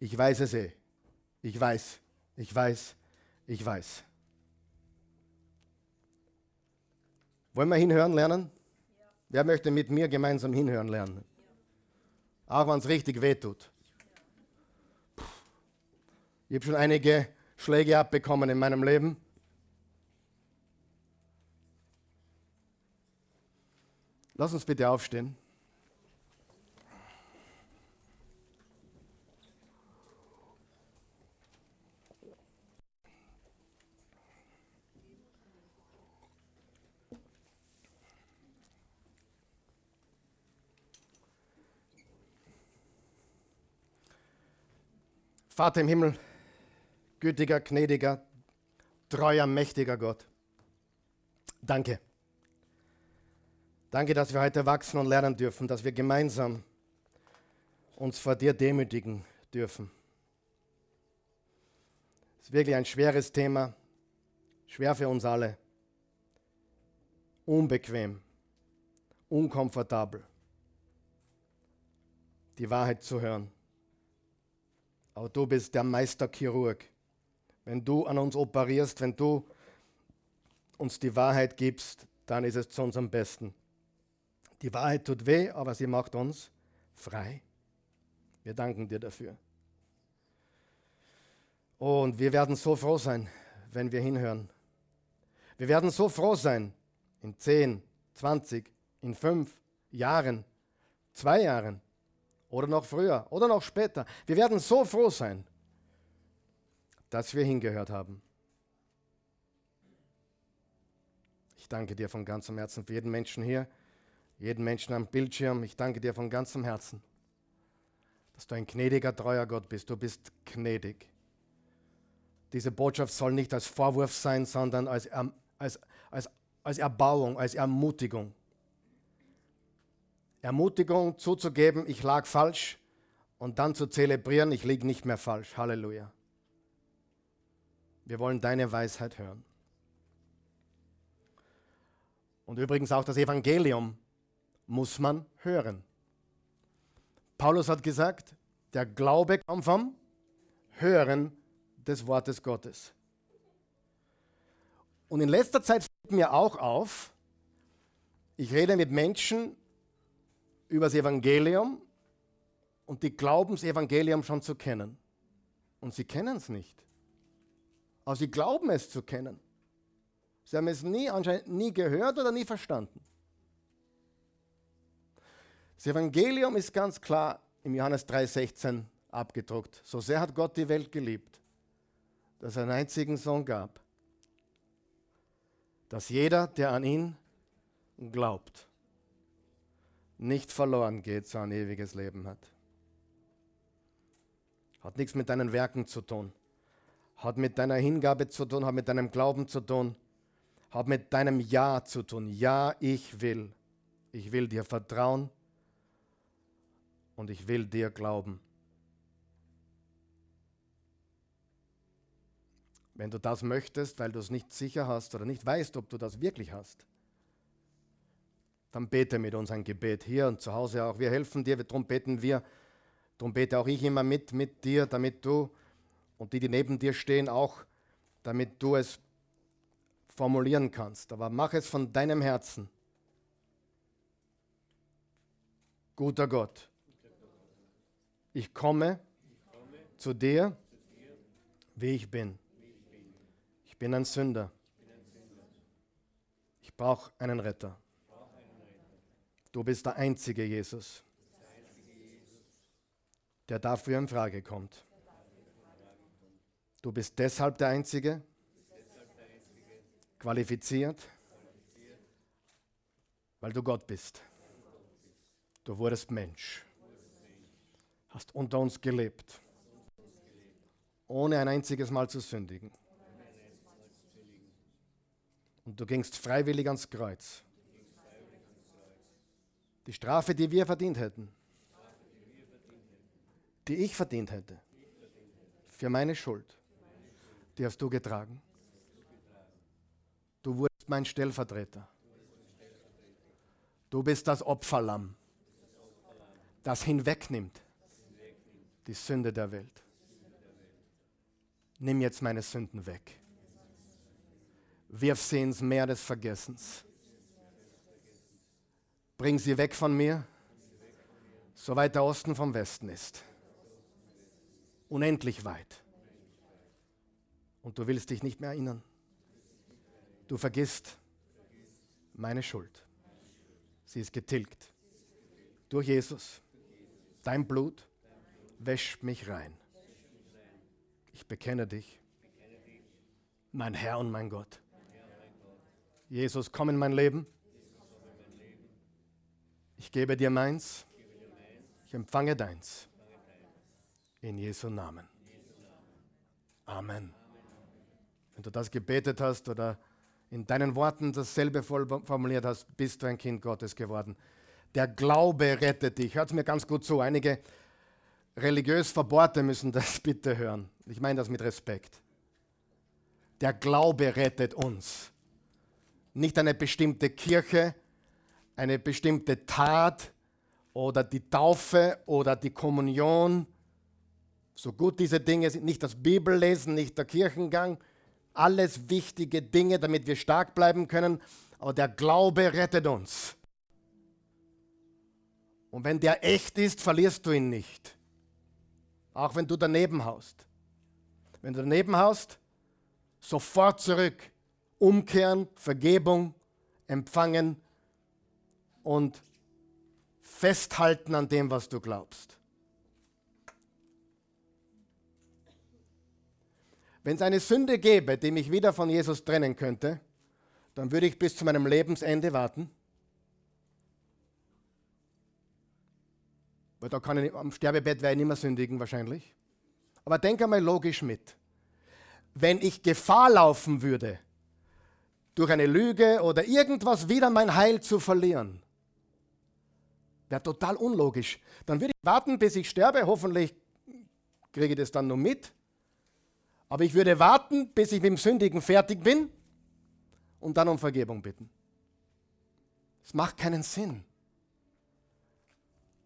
ich weiß es eh, ich weiß, ich weiß, ich weiß. Wollen wir hinhören lernen? Ja. Wer möchte mit mir gemeinsam hinhören lernen? Ja. Auch wenn es richtig wehtut. Ja. Ich habe schon einige Schläge abbekommen in meinem Leben. Lass uns bitte aufstehen. Vater im Himmel, gütiger, gnädiger, treuer, mächtiger Gott. Danke. Danke, dass wir heute wachsen und lernen dürfen, dass wir gemeinsam uns vor dir demütigen dürfen. Es ist wirklich ein schweres Thema, schwer für uns alle, unbequem, unkomfortabel, die Wahrheit zu hören. Aber du bist der Meisterchirurg. Wenn du an uns operierst, wenn du uns die Wahrheit gibst, dann ist es zu unserem Besten. Die Wahrheit tut weh, aber sie macht uns frei. Wir danken dir dafür. Und wir werden so froh sein, wenn wir hinhören. Wir werden so froh sein in 10, 20, in 5 Jahren, zwei Jahren, oder noch früher oder noch später. Wir werden so froh sein, dass wir hingehört haben. Ich danke dir von ganzem Herzen für jeden Menschen hier, jeden Menschen am Bildschirm. Ich danke dir von ganzem Herzen, dass du ein gnädiger, treuer Gott bist. Du bist gnädig. Diese Botschaft soll nicht als Vorwurf sein, sondern als, als, als, als Erbauung, als Ermutigung. Ermutigung zuzugeben, ich lag falsch und dann zu zelebrieren, ich liege nicht mehr falsch. Halleluja. Wir wollen deine Weisheit hören. Und übrigens auch das Evangelium muss man hören. Paulus hat gesagt, der Glaube kommt vom Hören des Wortes Gottes. Und in letzter Zeit fällt mir auch auf, ich rede mit Menschen, über das Evangelium und die glauben, das Evangelium schon zu kennen. Und sie kennen es nicht. Aber sie glauben es zu kennen. Sie haben es nie, anscheinend nie gehört oder nie verstanden. Das Evangelium ist ganz klar im Johannes 3,16 abgedruckt. So sehr hat Gott die Welt geliebt, dass er einen einzigen Sohn gab, dass jeder, der an ihn glaubt, nicht verloren geht, sondern ein ewiges Leben hat. Hat nichts mit deinen Werken zu tun. Hat mit deiner Hingabe zu tun, hat mit deinem Glauben zu tun, hat mit deinem Ja zu tun. Ja, ich will. Ich will dir vertrauen und ich will dir glauben. Wenn du das möchtest, weil du es nicht sicher hast oder nicht weißt, ob du das wirklich hast, dann bete mit uns ein Gebet hier und zu Hause auch. Wir helfen dir, darum beten wir, darum bete auch ich immer mit mit dir, damit du und die, die neben dir stehen, auch, damit du es formulieren kannst. Aber mach es von deinem Herzen. Guter Gott, ich komme zu dir, wie ich bin. Ich bin ein Sünder. Ich brauche einen Retter. Du bist der einzige Jesus, der dafür in Frage kommt. Du bist deshalb der Einzige, qualifiziert, weil du Gott bist. Du wurdest Mensch, hast unter uns gelebt, ohne ein einziges Mal zu sündigen. Und du gingst freiwillig ans Kreuz. Die Strafe, die wir verdient hätten, die ich verdient hätte, für meine Schuld, die hast du getragen. Du wurdest mein Stellvertreter. Du bist das Opferlamm, das hinwegnimmt die Sünde der Welt. Nimm jetzt meine Sünden weg wirf sie ins Meer des Vergessens. Bring sie weg von mir, so weit der Osten vom Westen ist. Unendlich weit. Und du willst dich nicht mehr erinnern. Du vergisst meine Schuld. Sie ist getilgt. Durch Jesus. Dein Blut wäscht mich rein. Ich bekenne dich, mein Herr und mein Gott. Jesus, komm in mein Leben. Ich gebe dir meins. Ich empfange deins. In Jesu Namen. Amen. Wenn du das gebetet hast oder in deinen Worten dasselbe formuliert hast, bist du ein Kind Gottes geworden. Der Glaube rettet dich. Hört mir ganz gut zu. Einige religiös Verbohrte müssen das bitte hören. Ich meine das mit Respekt. Der Glaube rettet uns nicht eine bestimmte Kirche, eine bestimmte Tat oder die Taufe oder die Kommunion. So gut diese Dinge sind, nicht das Bibellesen, nicht der Kirchengang, alles wichtige Dinge, damit wir stark bleiben können, aber der Glaube rettet uns. Und wenn der echt ist, verlierst du ihn nicht. Auch wenn du daneben haust. Wenn du daneben haust, sofort zurück umkehren, Vergebung empfangen und festhalten an dem, was du glaubst. Wenn es eine Sünde gäbe, die mich wieder von Jesus trennen könnte, dann würde ich bis zu meinem Lebensende warten. Weil da kann ich am Sterbebett werde ich nicht mehr sündigen wahrscheinlich. Aber denk einmal logisch mit. Wenn ich Gefahr laufen würde, durch eine Lüge oder irgendwas wieder mein Heil zu verlieren. Wäre total unlogisch. Dann würde ich warten, bis ich sterbe. Hoffentlich kriege ich das dann noch mit. Aber ich würde warten, bis ich mit dem Sündigen fertig bin und dann um Vergebung bitten. Es macht keinen Sinn.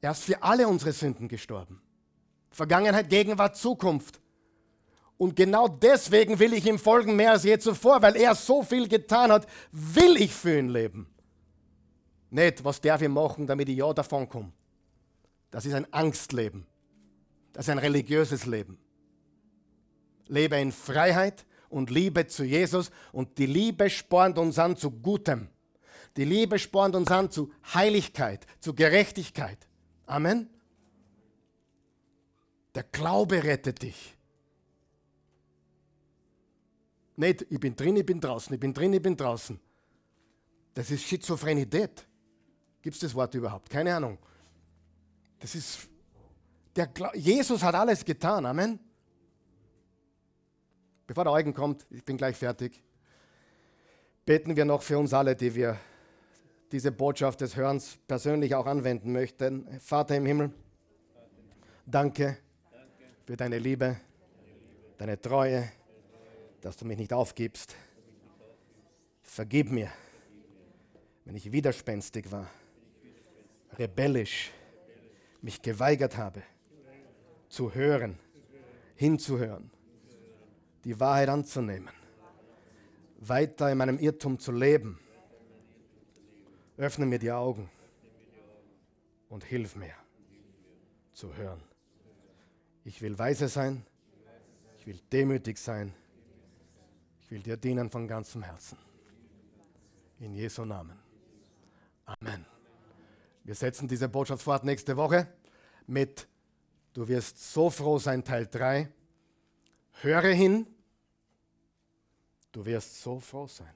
Er ist für alle unsere Sünden gestorben. Vergangenheit, Gegenwart, Zukunft. Und genau deswegen will ich ihm folgen mehr als je zuvor, weil er so viel getan hat, will ich für ihn leben. Nicht, was darf ich machen, damit ich ja davon komme. Das ist ein Angstleben. Das ist ein religiöses Leben. Lebe in Freiheit und Liebe zu Jesus und die Liebe spornt uns an zu Gutem. Die Liebe spornt uns an zu Heiligkeit, zu Gerechtigkeit. Amen. Der Glaube rettet dich. Nicht, ich bin drin, ich bin draußen, ich bin drin, ich bin draußen. Das ist Schizophrenität. Gibt es das Wort überhaupt? Keine Ahnung. Das ist, der, Jesus hat alles getan, Amen. Bevor der Eugen kommt, ich bin gleich fertig, beten wir noch für uns alle, die wir diese Botschaft des Hörens persönlich auch anwenden möchten. Vater im Himmel, danke für deine Liebe, deine Treue, dass du mich nicht aufgibst. Vergib mir, wenn ich widerspenstig war, rebellisch, mich geweigert habe, zu hören, hinzuhören die Wahrheit anzunehmen, weiter in meinem Irrtum zu leben. Öffne mir die Augen und hilf mir zu hören. Ich will weise sein, ich will demütig sein, ich will dir dienen von ganzem Herzen. In Jesu Namen. Amen. Wir setzen diese Botschaft fort nächste Woche mit Du wirst so froh sein, Teil 3. Höre hin, du wirst so froh sein.